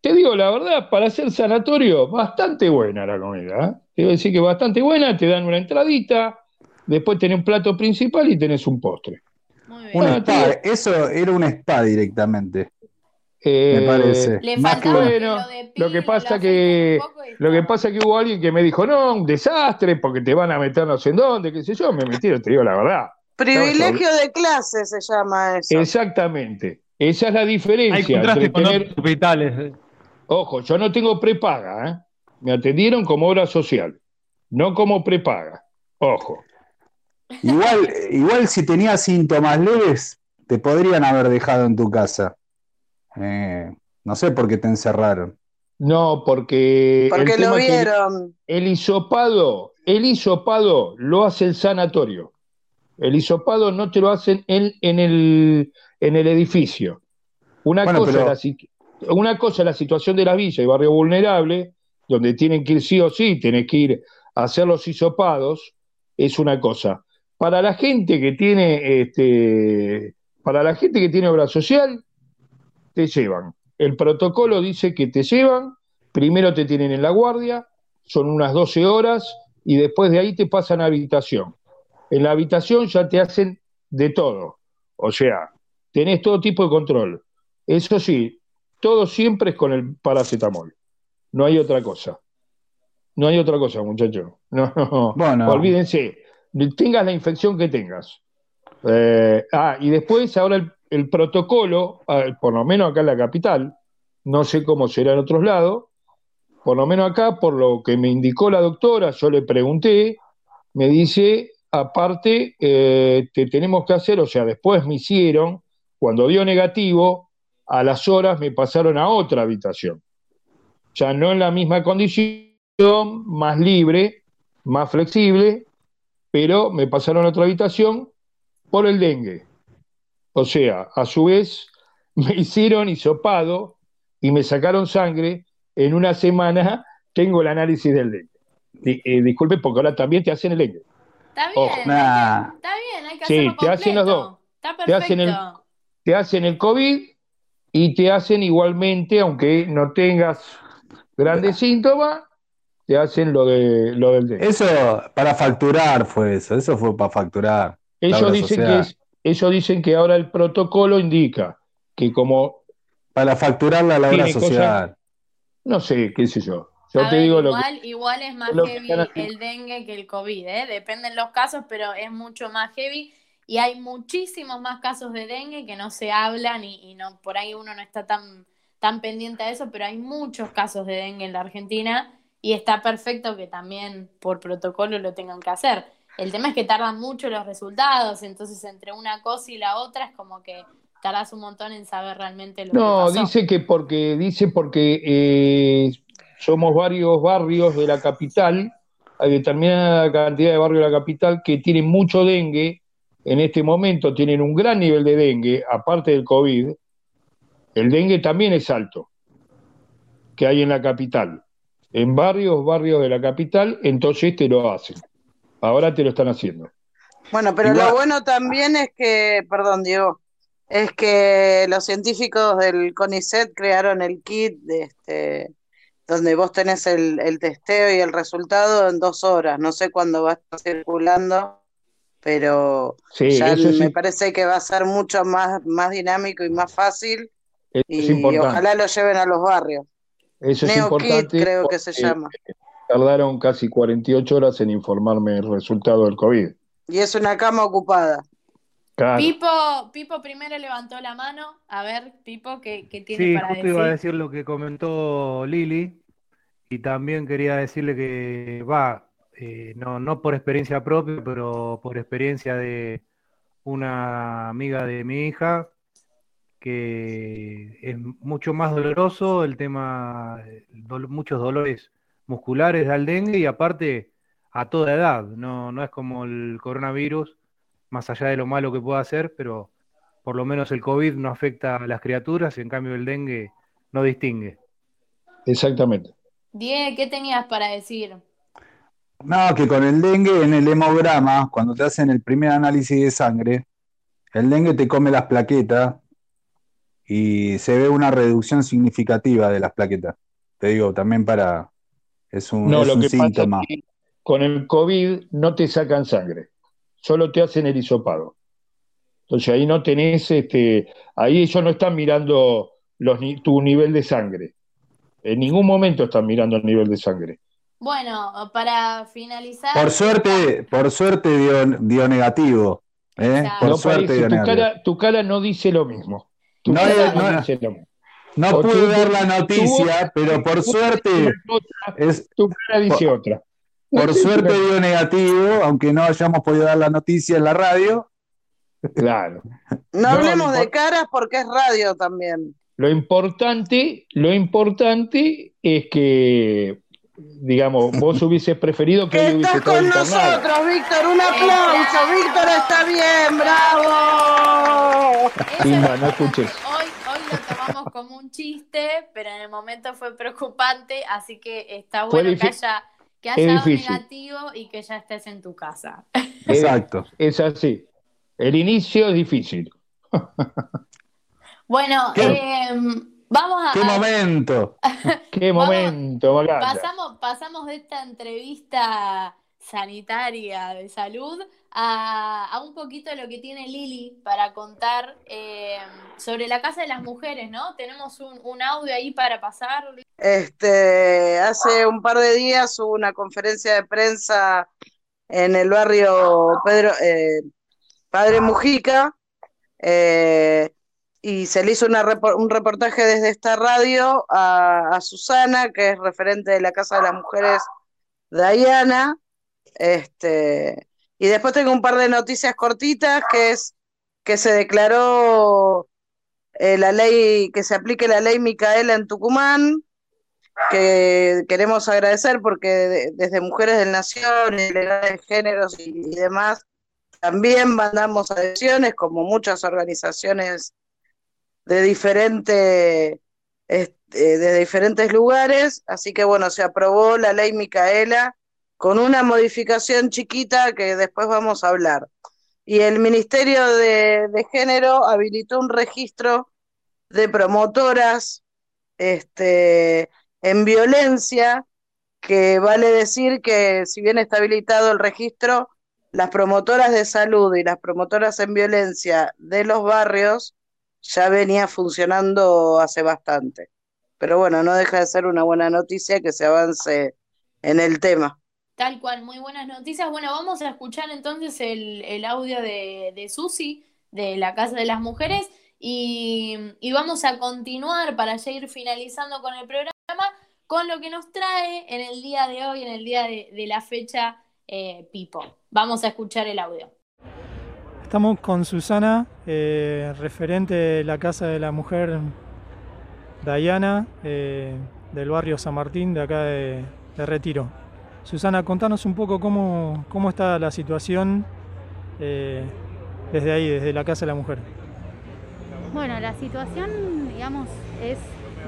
Te digo la verdad, para hacer sanatorio, bastante buena la comida. ¿eh? Te voy a decir que bastante buena, te dan una entradita, después tenés un plato principal y tenés un postre. Muy Un spa, eso era un spa directamente, Eh, me parece. Le Más que Bueno, lo que pasa lo que- Lo que pasa es que hubo alguien que me dijo, no, un desastre, porque te van a meter no sé en dónde, qué sé yo, me metieron, te digo la verdad. Privilegio de clase se llama eso. Exactamente. Esa es la Hay diferencia contraste entre con tener hospitales. Ojo, yo no tengo prepaga, ¿eh? Me atendieron como obra social, no como prepaga. Ojo. Igual, igual si tenías síntomas leves, te podrían haber dejado en tu casa. Eh, no sé por qué te encerraron. No, porque el Porque lo tema es que vieron. el hisopado, el hisopado lo hace el sanatorio. El hisopado no te lo hacen en, en el, en el edificio. Una Bueno, cosa, pero- la, una cosa es la situación de la villa y barrio vulnerable, donde tienen que ir sí o sí, tenés que ir a hacer los hisopados, es una cosa. Para la gente que tiene, este, para la gente que tiene obra social, te llevan. El protocolo dice que te llevan, primero te tienen en la guardia, son unas 12 horas, y después de ahí te pasan a habitación. En la habitación ya te hacen de todo. O sea, tenés todo tipo de control. Eso sí, todo siempre es con el paracetamol. No hay otra cosa. No hay otra cosa, muchachos. No, no. Bueno. Olvídense. Tengas la infección que tengas. Eh, ah, y después, ahora el, protocolo, ah, por lo menos acá en la capital, no sé cómo será en otros lados, por lo menos acá, por lo que me indicó la doctora, yo le pregunté, me dice, aparte, eh, te tenemos que hacer, o sea, después me hicieron, cuando dio negativo, a las horas me pasaron a otra habitación. Ya no en la misma condición, más libre, más flexible, pero me pasaron a otra habitación por el dengue. O sea, a su vez me hicieron hisopado y me sacaron sangre. En una semana tengo el análisis del dengue. Di- eh, disculpe, porque ahora también te hacen el dengue. Está bien, Nah. está bien, hay que Sí, hacerlo te hacen los dos. Está Te hacen el- perfecto. Te hacen el COVID y te hacen igualmente, aunque no tengas grandes síntomas, te hacen lo, de, lo del dengue. Eso para facturar fue eso, eso fue para facturar. Ellos dicen, que es- ellos dicen que ahora el protocolo indica que como, Para facturar la obra social. no sé, qué sé yo, yo te ver, digo lo que... igual, igual es más heavy el dengue que el COVID, ¿eh? Dependen los casos, pero es mucho más heavy. Y hay muchísimos más casos de dengue que no se hablan y, y no, por ahí uno no está tan, tan pendiente a eso, pero hay muchos casos de dengue en la Argentina y está perfecto que también por protocolo lo tengan que hacer. El tema es que tardan mucho los resultados, entonces entre una cosa y la otra es como que tardas un montón en saber realmente lo No, que pasó. dice que porque, dice porque eh, somos varios barrios de la capital, hay determinada cantidad de barrios de la capital que tienen mucho dengue, en este momento tienen un gran nivel de dengue, aparte del COVID, el dengue también es alto, que hay en la capital. En varios barrios de la capital, entonces te lo hacen. Ahora te lo están haciendo. Bueno, pero Igual- lo bueno también es que, perdón, Diego, es que los científicos del CONICET crearon el kit de este, donde vos tenés el, el testeo y el resultado en dos horas. No sé cuándo va a estar circulando, pero Sí, ya eso sí, me parece que va a ser mucho más, más dinámico y más fácil eso y importante. ojalá lo lleven a los barrios. Eso es NeoKit importante creo que se llama. tardaron casi 48 horas en informarme el resultado del COVID. Y es una cama ocupada. Claro. Pipo, Pipo primero levantó la mano. A ver, Pipo, ¿qué, qué tiene Sí, para justo decir? iba a decir lo que comentó Lili y también quería decirle que va, eh, no, no por experiencia propia, pero por experiencia de una amiga de mi hija, que es mucho más doloroso el tema, eh, muchos dolores musculares al dengue y aparte a toda edad, no, no es como el coronavirus, más allá de lo malo que pueda hacer, pero por lo menos el COVID no afecta a las criaturas y en cambio el dengue no distingue. Exactamente. Diego, ¿qué tenías para decir? No, que con el dengue en el hemograma, cuando te hacen el primer análisis de sangre, el dengue te come las plaquetas y se ve una reducción significativa de las plaquetas. Te digo, también para... Es un, No, es lo un que pasa síntoma. es que con el COVID no te sacan sangre, solo te hacen el hisopado. Entonces ahí no tenés, este, ahí ellos no están mirando los, tu nivel de sangre. En ningún momento están mirando el nivel de sangre. Bueno, para finalizar. Por suerte, por suerte dio, dio negativo. ¿eh? Por No suerte parece, dio tu negativo. cara, tu cara no dice lo mismo. No, no no- pude tú- ver la noticia, pero por suerte, otra, es, tu cara dice otra. por suerte dio negativo, aunque no hayamos podido dar la noticia en la radio. Claro. No hablemos no de caras porque es radio también. Lo importante, lo importante es que, digamos, vos hubieses preferido que hoy hubiese estás con nosotros, Víctor. Un aplauso. Víctor está bien, bravo. Inma, no escuches. Hoy, hoy lo tomamos como un chiste, pero en el momento fue preocupante, así que está bueno que haya, que haya dado difícil. negativo y que ya estés en tu casa. Exacto. Es así. El inicio es difícil. Bueno, eh, vamos a, ¡Qué a- momento! Qué Vamos- momento, Macaya. pasamos, pasamos de esta entrevista sanitaria de salud a, a un poquito lo que tiene Lili para contar eh, sobre la Casa de las Mujeres, ¿no? Tenemos un, un audio ahí para pasar. Este, hace un par de días hubo una conferencia de prensa en el barrio Pedro, eh, Padre Mujica, eh, y se le hizo un reportaje desde esta radio a, Susana, que es referente de la Casa de las Mujeres Diana. Este, y después tengo un par de noticias cortitas, que es que se declaró eh, la ley, que se aplique la ley Micaela en Tucumán, que queremos agradecer porque de- desde Mujeres del Nación, y de Géneros y demás, también mandamos adhesiones, como muchas organizaciones de diferente, este, de diferentes lugares, así que bueno, se aprobó la ley Micaela con una modificación chiquita que después vamos a hablar. Y el Ministerio de, de Género habilitó un registro de promotoras este, en violencia, que vale decir que si bien está habilitado el registro, las promotoras de salud y las promotoras en violencia de los barrios ya venía funcionando hace bastante. Pero bueno, no deja de ser una buena noticia que se avance en el tema. Tal cual, muy buenas noticias. Bueno, vamos a escuchar entonces el, el audio de, de Susi, de la Casa de las Mujeres, y, y vamos a continuar para ya ir finalizando con el programa, con lo que nos trae en el día de hoy, en el día de, de la fecha eh, Pipo. Vamos a escuchar el audio. Estamos con Susana, eh, referente de la Casa de la Mujer Dayana, eh, del barrio San Martín, de acá de, Retiro. Susana, contanos un poco cómo, cómo está la situación eh, desde ahí, desde la Casa de la Mujer. Bueno, la situación, digamos, es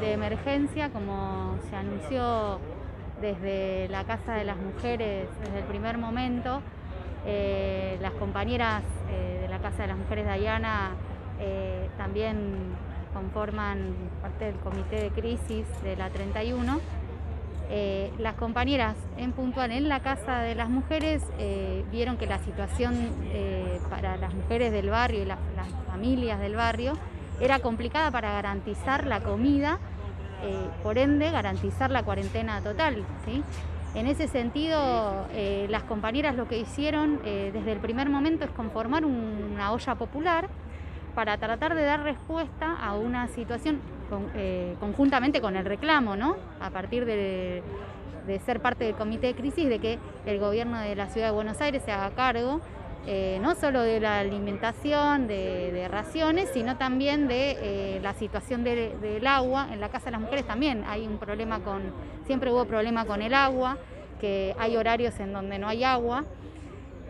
de emergencia, como se anunció desde la Casa de las Mujeres desde el primer momento. Eh, las compañeras eh, de la Casa de las Mujeres Dayana eh, también conforman parte del comité de crisis de la 31. Eh, las compañeras en puntual en la Casa de las Mujeres vieron que la situación para las mujeres del barrio y las, familias del barrio era complicada para garantizar la comida, por ende garantizar la cuarentena total. En ese sentido, eh, las compañeras lo que hicieron eh, desde el primer momento es conformar un- una olla popular para tratar de dar respuesta a una situación con- eh, conjuntamente con el reclamo, ¿no? A partir de, de ser parte del comité de crisis, de que el gobierno de la ciudad de Buenos Aires se haga cargo eh, no solo de la alimentación, de, raciones, sino también de eh, la situación de- del agua. En la Casa de las Mujeres también hay un problema con, siempre hubo problema con el agua, que hay horarios en donde no hay agua.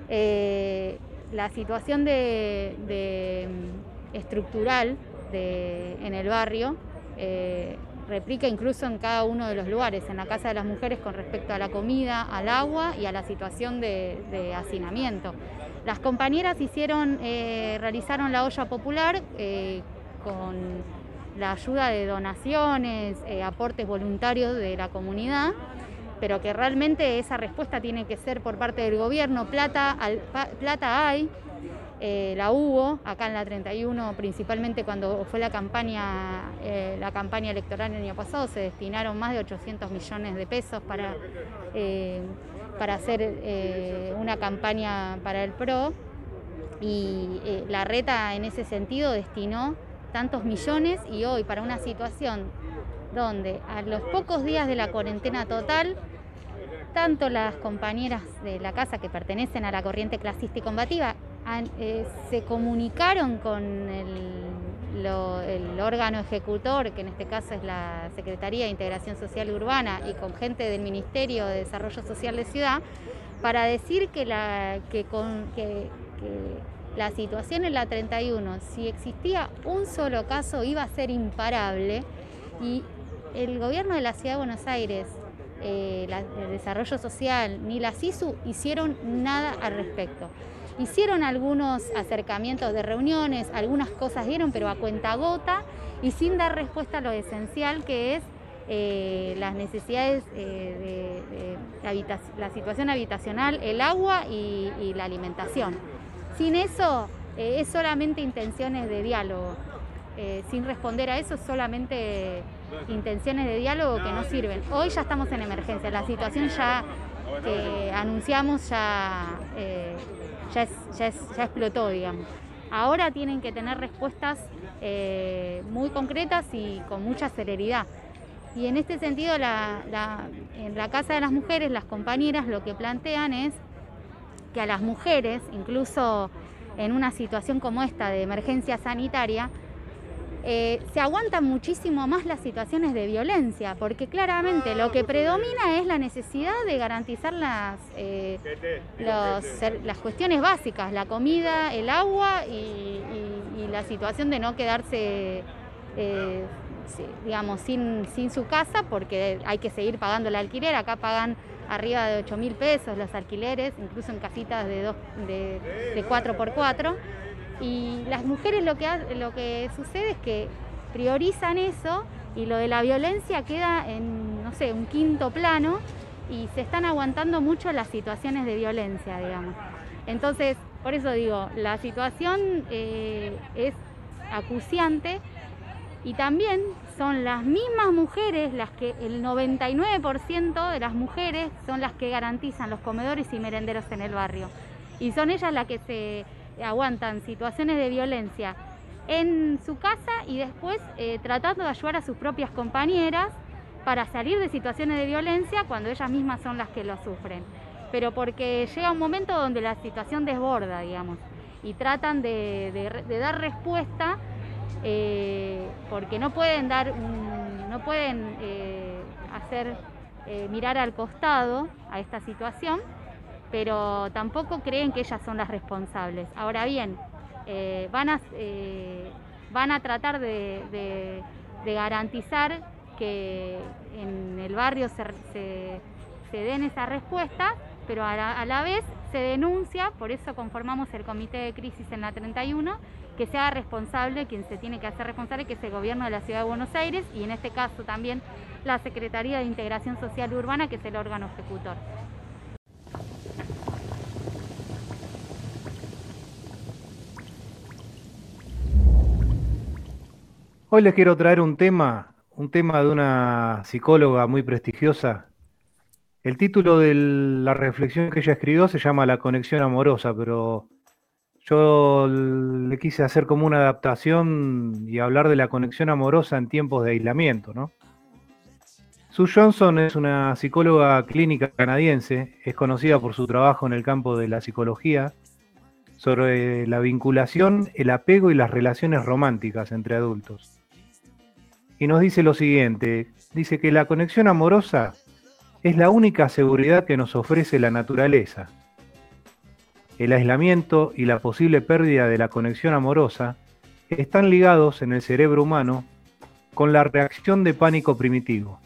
Eh, la situación de, estructural en el barrio replica incluso en cada uno de los lugares, en la Casa de las Mujeres con respecto a la comida, al agua y a la situación de, de hacinamiento. Las compañeras hicieron, eh, realizaron la olla popular eh, con la ayuda de donaciones, eh, aportes voluntarios de la comunidad, pero que realmente esa respuesta tiene que ser por parte del gobierno. Plata, plata hay, la hubo acá en la 31, principalmente cuando fue la campaña, la campaña electoral el año pasado, se destinaron más de 800 millones de pesos para, para hacer eh, una campaña para el PRO. Y eh, la reta en ese sentido destinó tantos millones y hoy para una situación donde a los pocos días de la cuarentena total, tanto las compañeras de la casa que pertenecen a la corriente clasista y combativa eh, se comunicaron con el, el órgano ejecutor, que en este caso es la Secretaría de Integración Social Urbana, y con gente del Ministerio de Desarrollo Social de Ciudad, para decir que la, que con- que- la situación en la 31, si existía un solo caso, iba a ser imparable y el gobierno de la Ciudad de Buenos Aires, eh, el Desarrollo Social ni la CISU hicieron nada al respecto. Hicieron algunos acercamientos de reuniones, algunas cosas dieron, pero a cuenta gota y sin dar respuesta a lo esencial que es eh, las necesidades eh, de, la situación habitacional, el agua y, la alimentación. Sin eso eh, es solamente intenciones de diálogo. Sin responder a eso es solamente intenciones de diálogo que no sirven. Hoy ya estamos en emergencia, la situación ya que anunciamos ya, ya, ya explotó, digamos. Ahora tienen que tener respuestas eh, muy concretas y con mucha celeridad. Y en este sentido, la- en la Casa de las Mujeres, las compañeras lo que plantean es que a las mujeres, incluso en una situación como esta de emergencia sanitaria, eh, se aguantan muchísimo más las situaciones de violencia, porque claramente lo que predomina es la necesidad de garantizar las, eh, las cuestiones básicas, la comida, el agua y, la situación de no quedarse, eh, digamos, sin, sin su casa, porque hay que seguir pagando el alquiler. Acá pagan arriba de 8 mil pesos los alquileres, incluso en casitas de, dos, de, de 4x4. Y las mujeres lo que, lo que sucede es que priorizan eso y lo de la violencia queda en, no sé, un quinto plano y se están aguantando mucho las situaciones de violencia, digamos. Entonces, por eso digo, la situación eh, es acuciante y también son las mismas mujeres las que, el 99% de las mujeres son las que garantizan los comedores y merenderos en el barrio. Y son ellas las que se aguantan situaciones de violencia en su casa y después eh, tratando de ayudar a sus propias compañeras para salir de situaciones de violencia cuando ellas mismas son las que lo sufren. Pero porque llega un momento donde la situación desborda, digamos, y tratan de, dar respuesta eh, porque no pueden dar no pueden eh, hacer eh, mirar al costado a esta situación, pero tampoco creen que ellas son las responsables. Ahora bien, eh, van, a, eh, van a tratar de, garantizar que en el barrio se, den esas respuestas, pero a la, a la vez se denuncia, por eso conformamos el comité de crisis en la 31, que se haga responsable, quien se tiene que hacer responsable, que es el gobierno de la Ciudad de Buenos Aires y en este caso también la Secretaría de Integración Social Urbana, que es el órgano ejecutor. Hoy les quiero traer un tema, un tema de una psicóloga muy prestigiosa. El título de la reflexión que ella escribió se llama La conexión amorosa, pero yo le quise hacer como una adaptación y hablar de la conexión amorosa en tiempos de aislamiento, ¿no? Sue Johnson es una psicóloga clínica canadiense, es conocida por su trabajo en el campo de la psicología sobre la vinculación, el apego y las relaciones románticas entre adultos. Y nos dice lo siguiente, dice que la conexión amorosa es la única seguridad que nos ofrece la naturaleza. El aislamiento y la posible pérdida de la conexión amorosa están ligados en el cerebro humano con la reacción de pánico primitivo.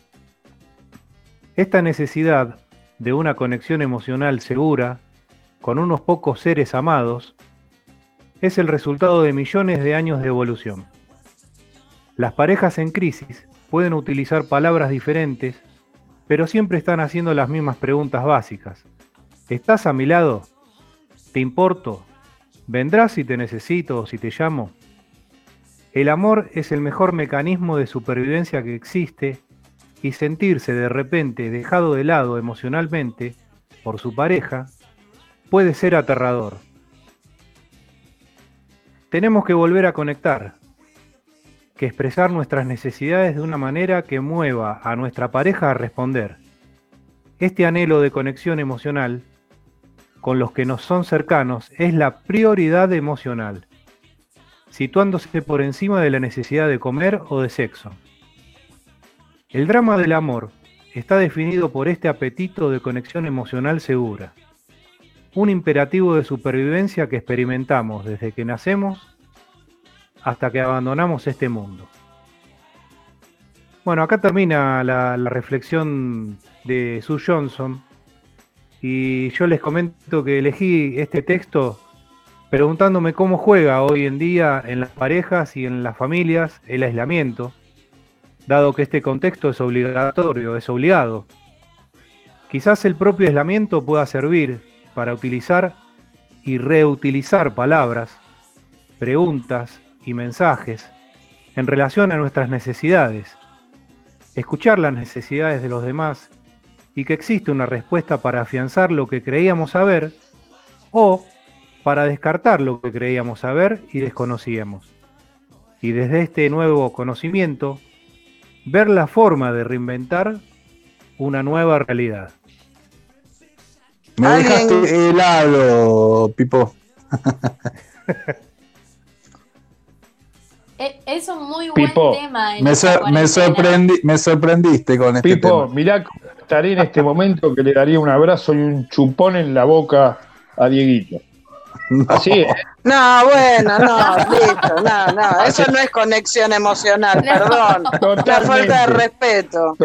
Esta necesidad de una conexión emocional segura con unos pocos seres amados es el resultado de millones de años de evolución. Las parejas en crisis pueden utilizar palabras diferentes, pero siempre están haciendo las mismas preguntas básicas. ¿Estás a mi lado? ¿Te importo? ¿Vendrás si te necesito o si te llamo? El amor es el mejor mecanismo de supervivencia que existe y sentirse de repente dejado de lado emocionalmente por su pareja puede ser aterrador. Tenemos que volver a conectar, que expresar nuestras necesidades de una manera que mueva a nuestra pareja a responder. Este anhelo de conexión emocional con los que nos son cercanos es la prioridad emocional, situándose por encima de la necesidad de comer o de sexo. El drama del amor está definido por este apetito de conexión emocional segura, un imperativo de supervivencia que experimentamos desde que nacemos hasta que abandonamos este mundo. Bueno, acá termina la, reflexión de Sue Johnson y yo les comento que elegí este texto preguntándome cómo juega hoy en día en las parejas y en las familias el aislamiento dado que este contexto es obligatorio, es obligado. Quizás el propio aislamiento pueda servir para utilizar y reutilizar palabras, preguntas y mensajes en relación a nuestras necesidades, escuchar las necesidades de los demás y que existe una respuesta para afianzar lo que creíamos saber o para descartar lo que creíamos saber y desconocíamos. Y desde este nuevo conocimiento, ver la forma de reinventar una nueva realidad. Me dejaste helado, Pipo. E- Es un muy buen Pipo, tema. Me, me, sorprendi- me sorprendiste con este Pipo, tema. mirá, cómo estaré en este momento que le daría un abrazo y un chupón en la boca a Dieguito. Así es. No, bueno, no, listo, no, no, eso no es conexión emocional, perdón. Una Totalmente. falta de respeto.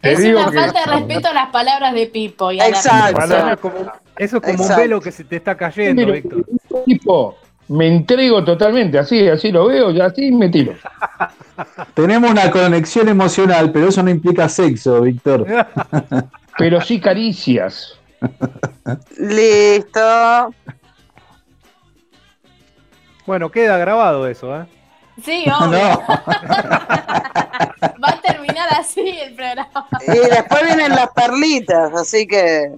Te Es digo una que- falta de respeto a las palabras de Pipo. Y a la Exacto. Eso es como, eso es como un velo que se te está cayendo, Víctor. tipo, me entrego totalmente, así, así lo veo y así me tiro. Tenemos una conexión emocional, pero eso no implica sexo, Víctor. Pero sí caricias. Listo. Bueno, queda grabado eso, ¿eh? Sí, obvio. No. Va a terminar así el programa. Y después vienen las perlitas, así que.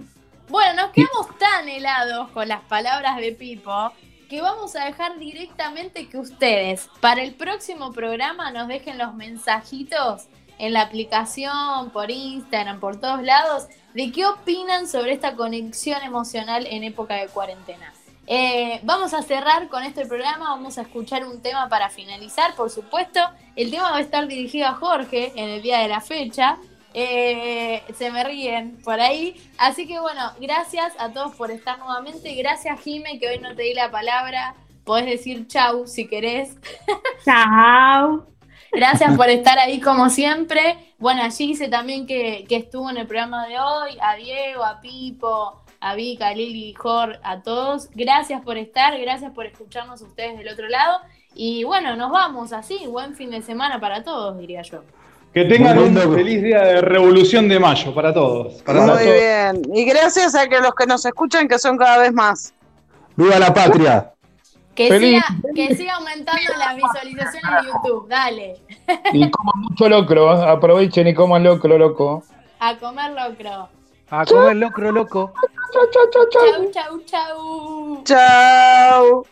Bueno, nos quedamos tan helados con las palabras de Pipo que vamos a dejar directamente que ustedes para el próximo programa nos dejen los mensajitos en la aplicación, por Instagram, por todos lados, de qué opinan sobre esta conexión emocional en época de cuarentena. Eh, vamos a cerrar con este programa, vamos a escuchar un tema para finalizar, por supuesto. El tema va a estar dirigido a Jorge en el día de la fecha. Eh, se me ríen por ahí. Así que bueno, gracias a todos por estar nuevamente. Gracias, Jime, que hoy no te di la palabra. Podés decir chau si querés. Chao. Gracias por estar ahí como siempre. Bueno, a Gise también que, que estuvo en el programa de hoy, a Diego, a Pipo, a Vika, a Lili, Jor, a todos. Gracias por estar, gracias por escucharnos ustedes del otro lado. Y bueno, nos vamos así. Buen fin de semana para todos, diría yo. Que tengan un feliz día de revolución de mayo para todos. Para Muy todos. bien. Y gracias a que los que nos escuchan, que son cada vez más. ¡Viva la patria! Que Feliz. siga, que siga aumentando las visualizaciones de YouTube. Dale. Y coman mucho locro, ¿eh? aprovechen y coman locro, loco. A comer locro. A comer locro loco. Chau, chau, chau, chau. Chau, chau, chau. Chao.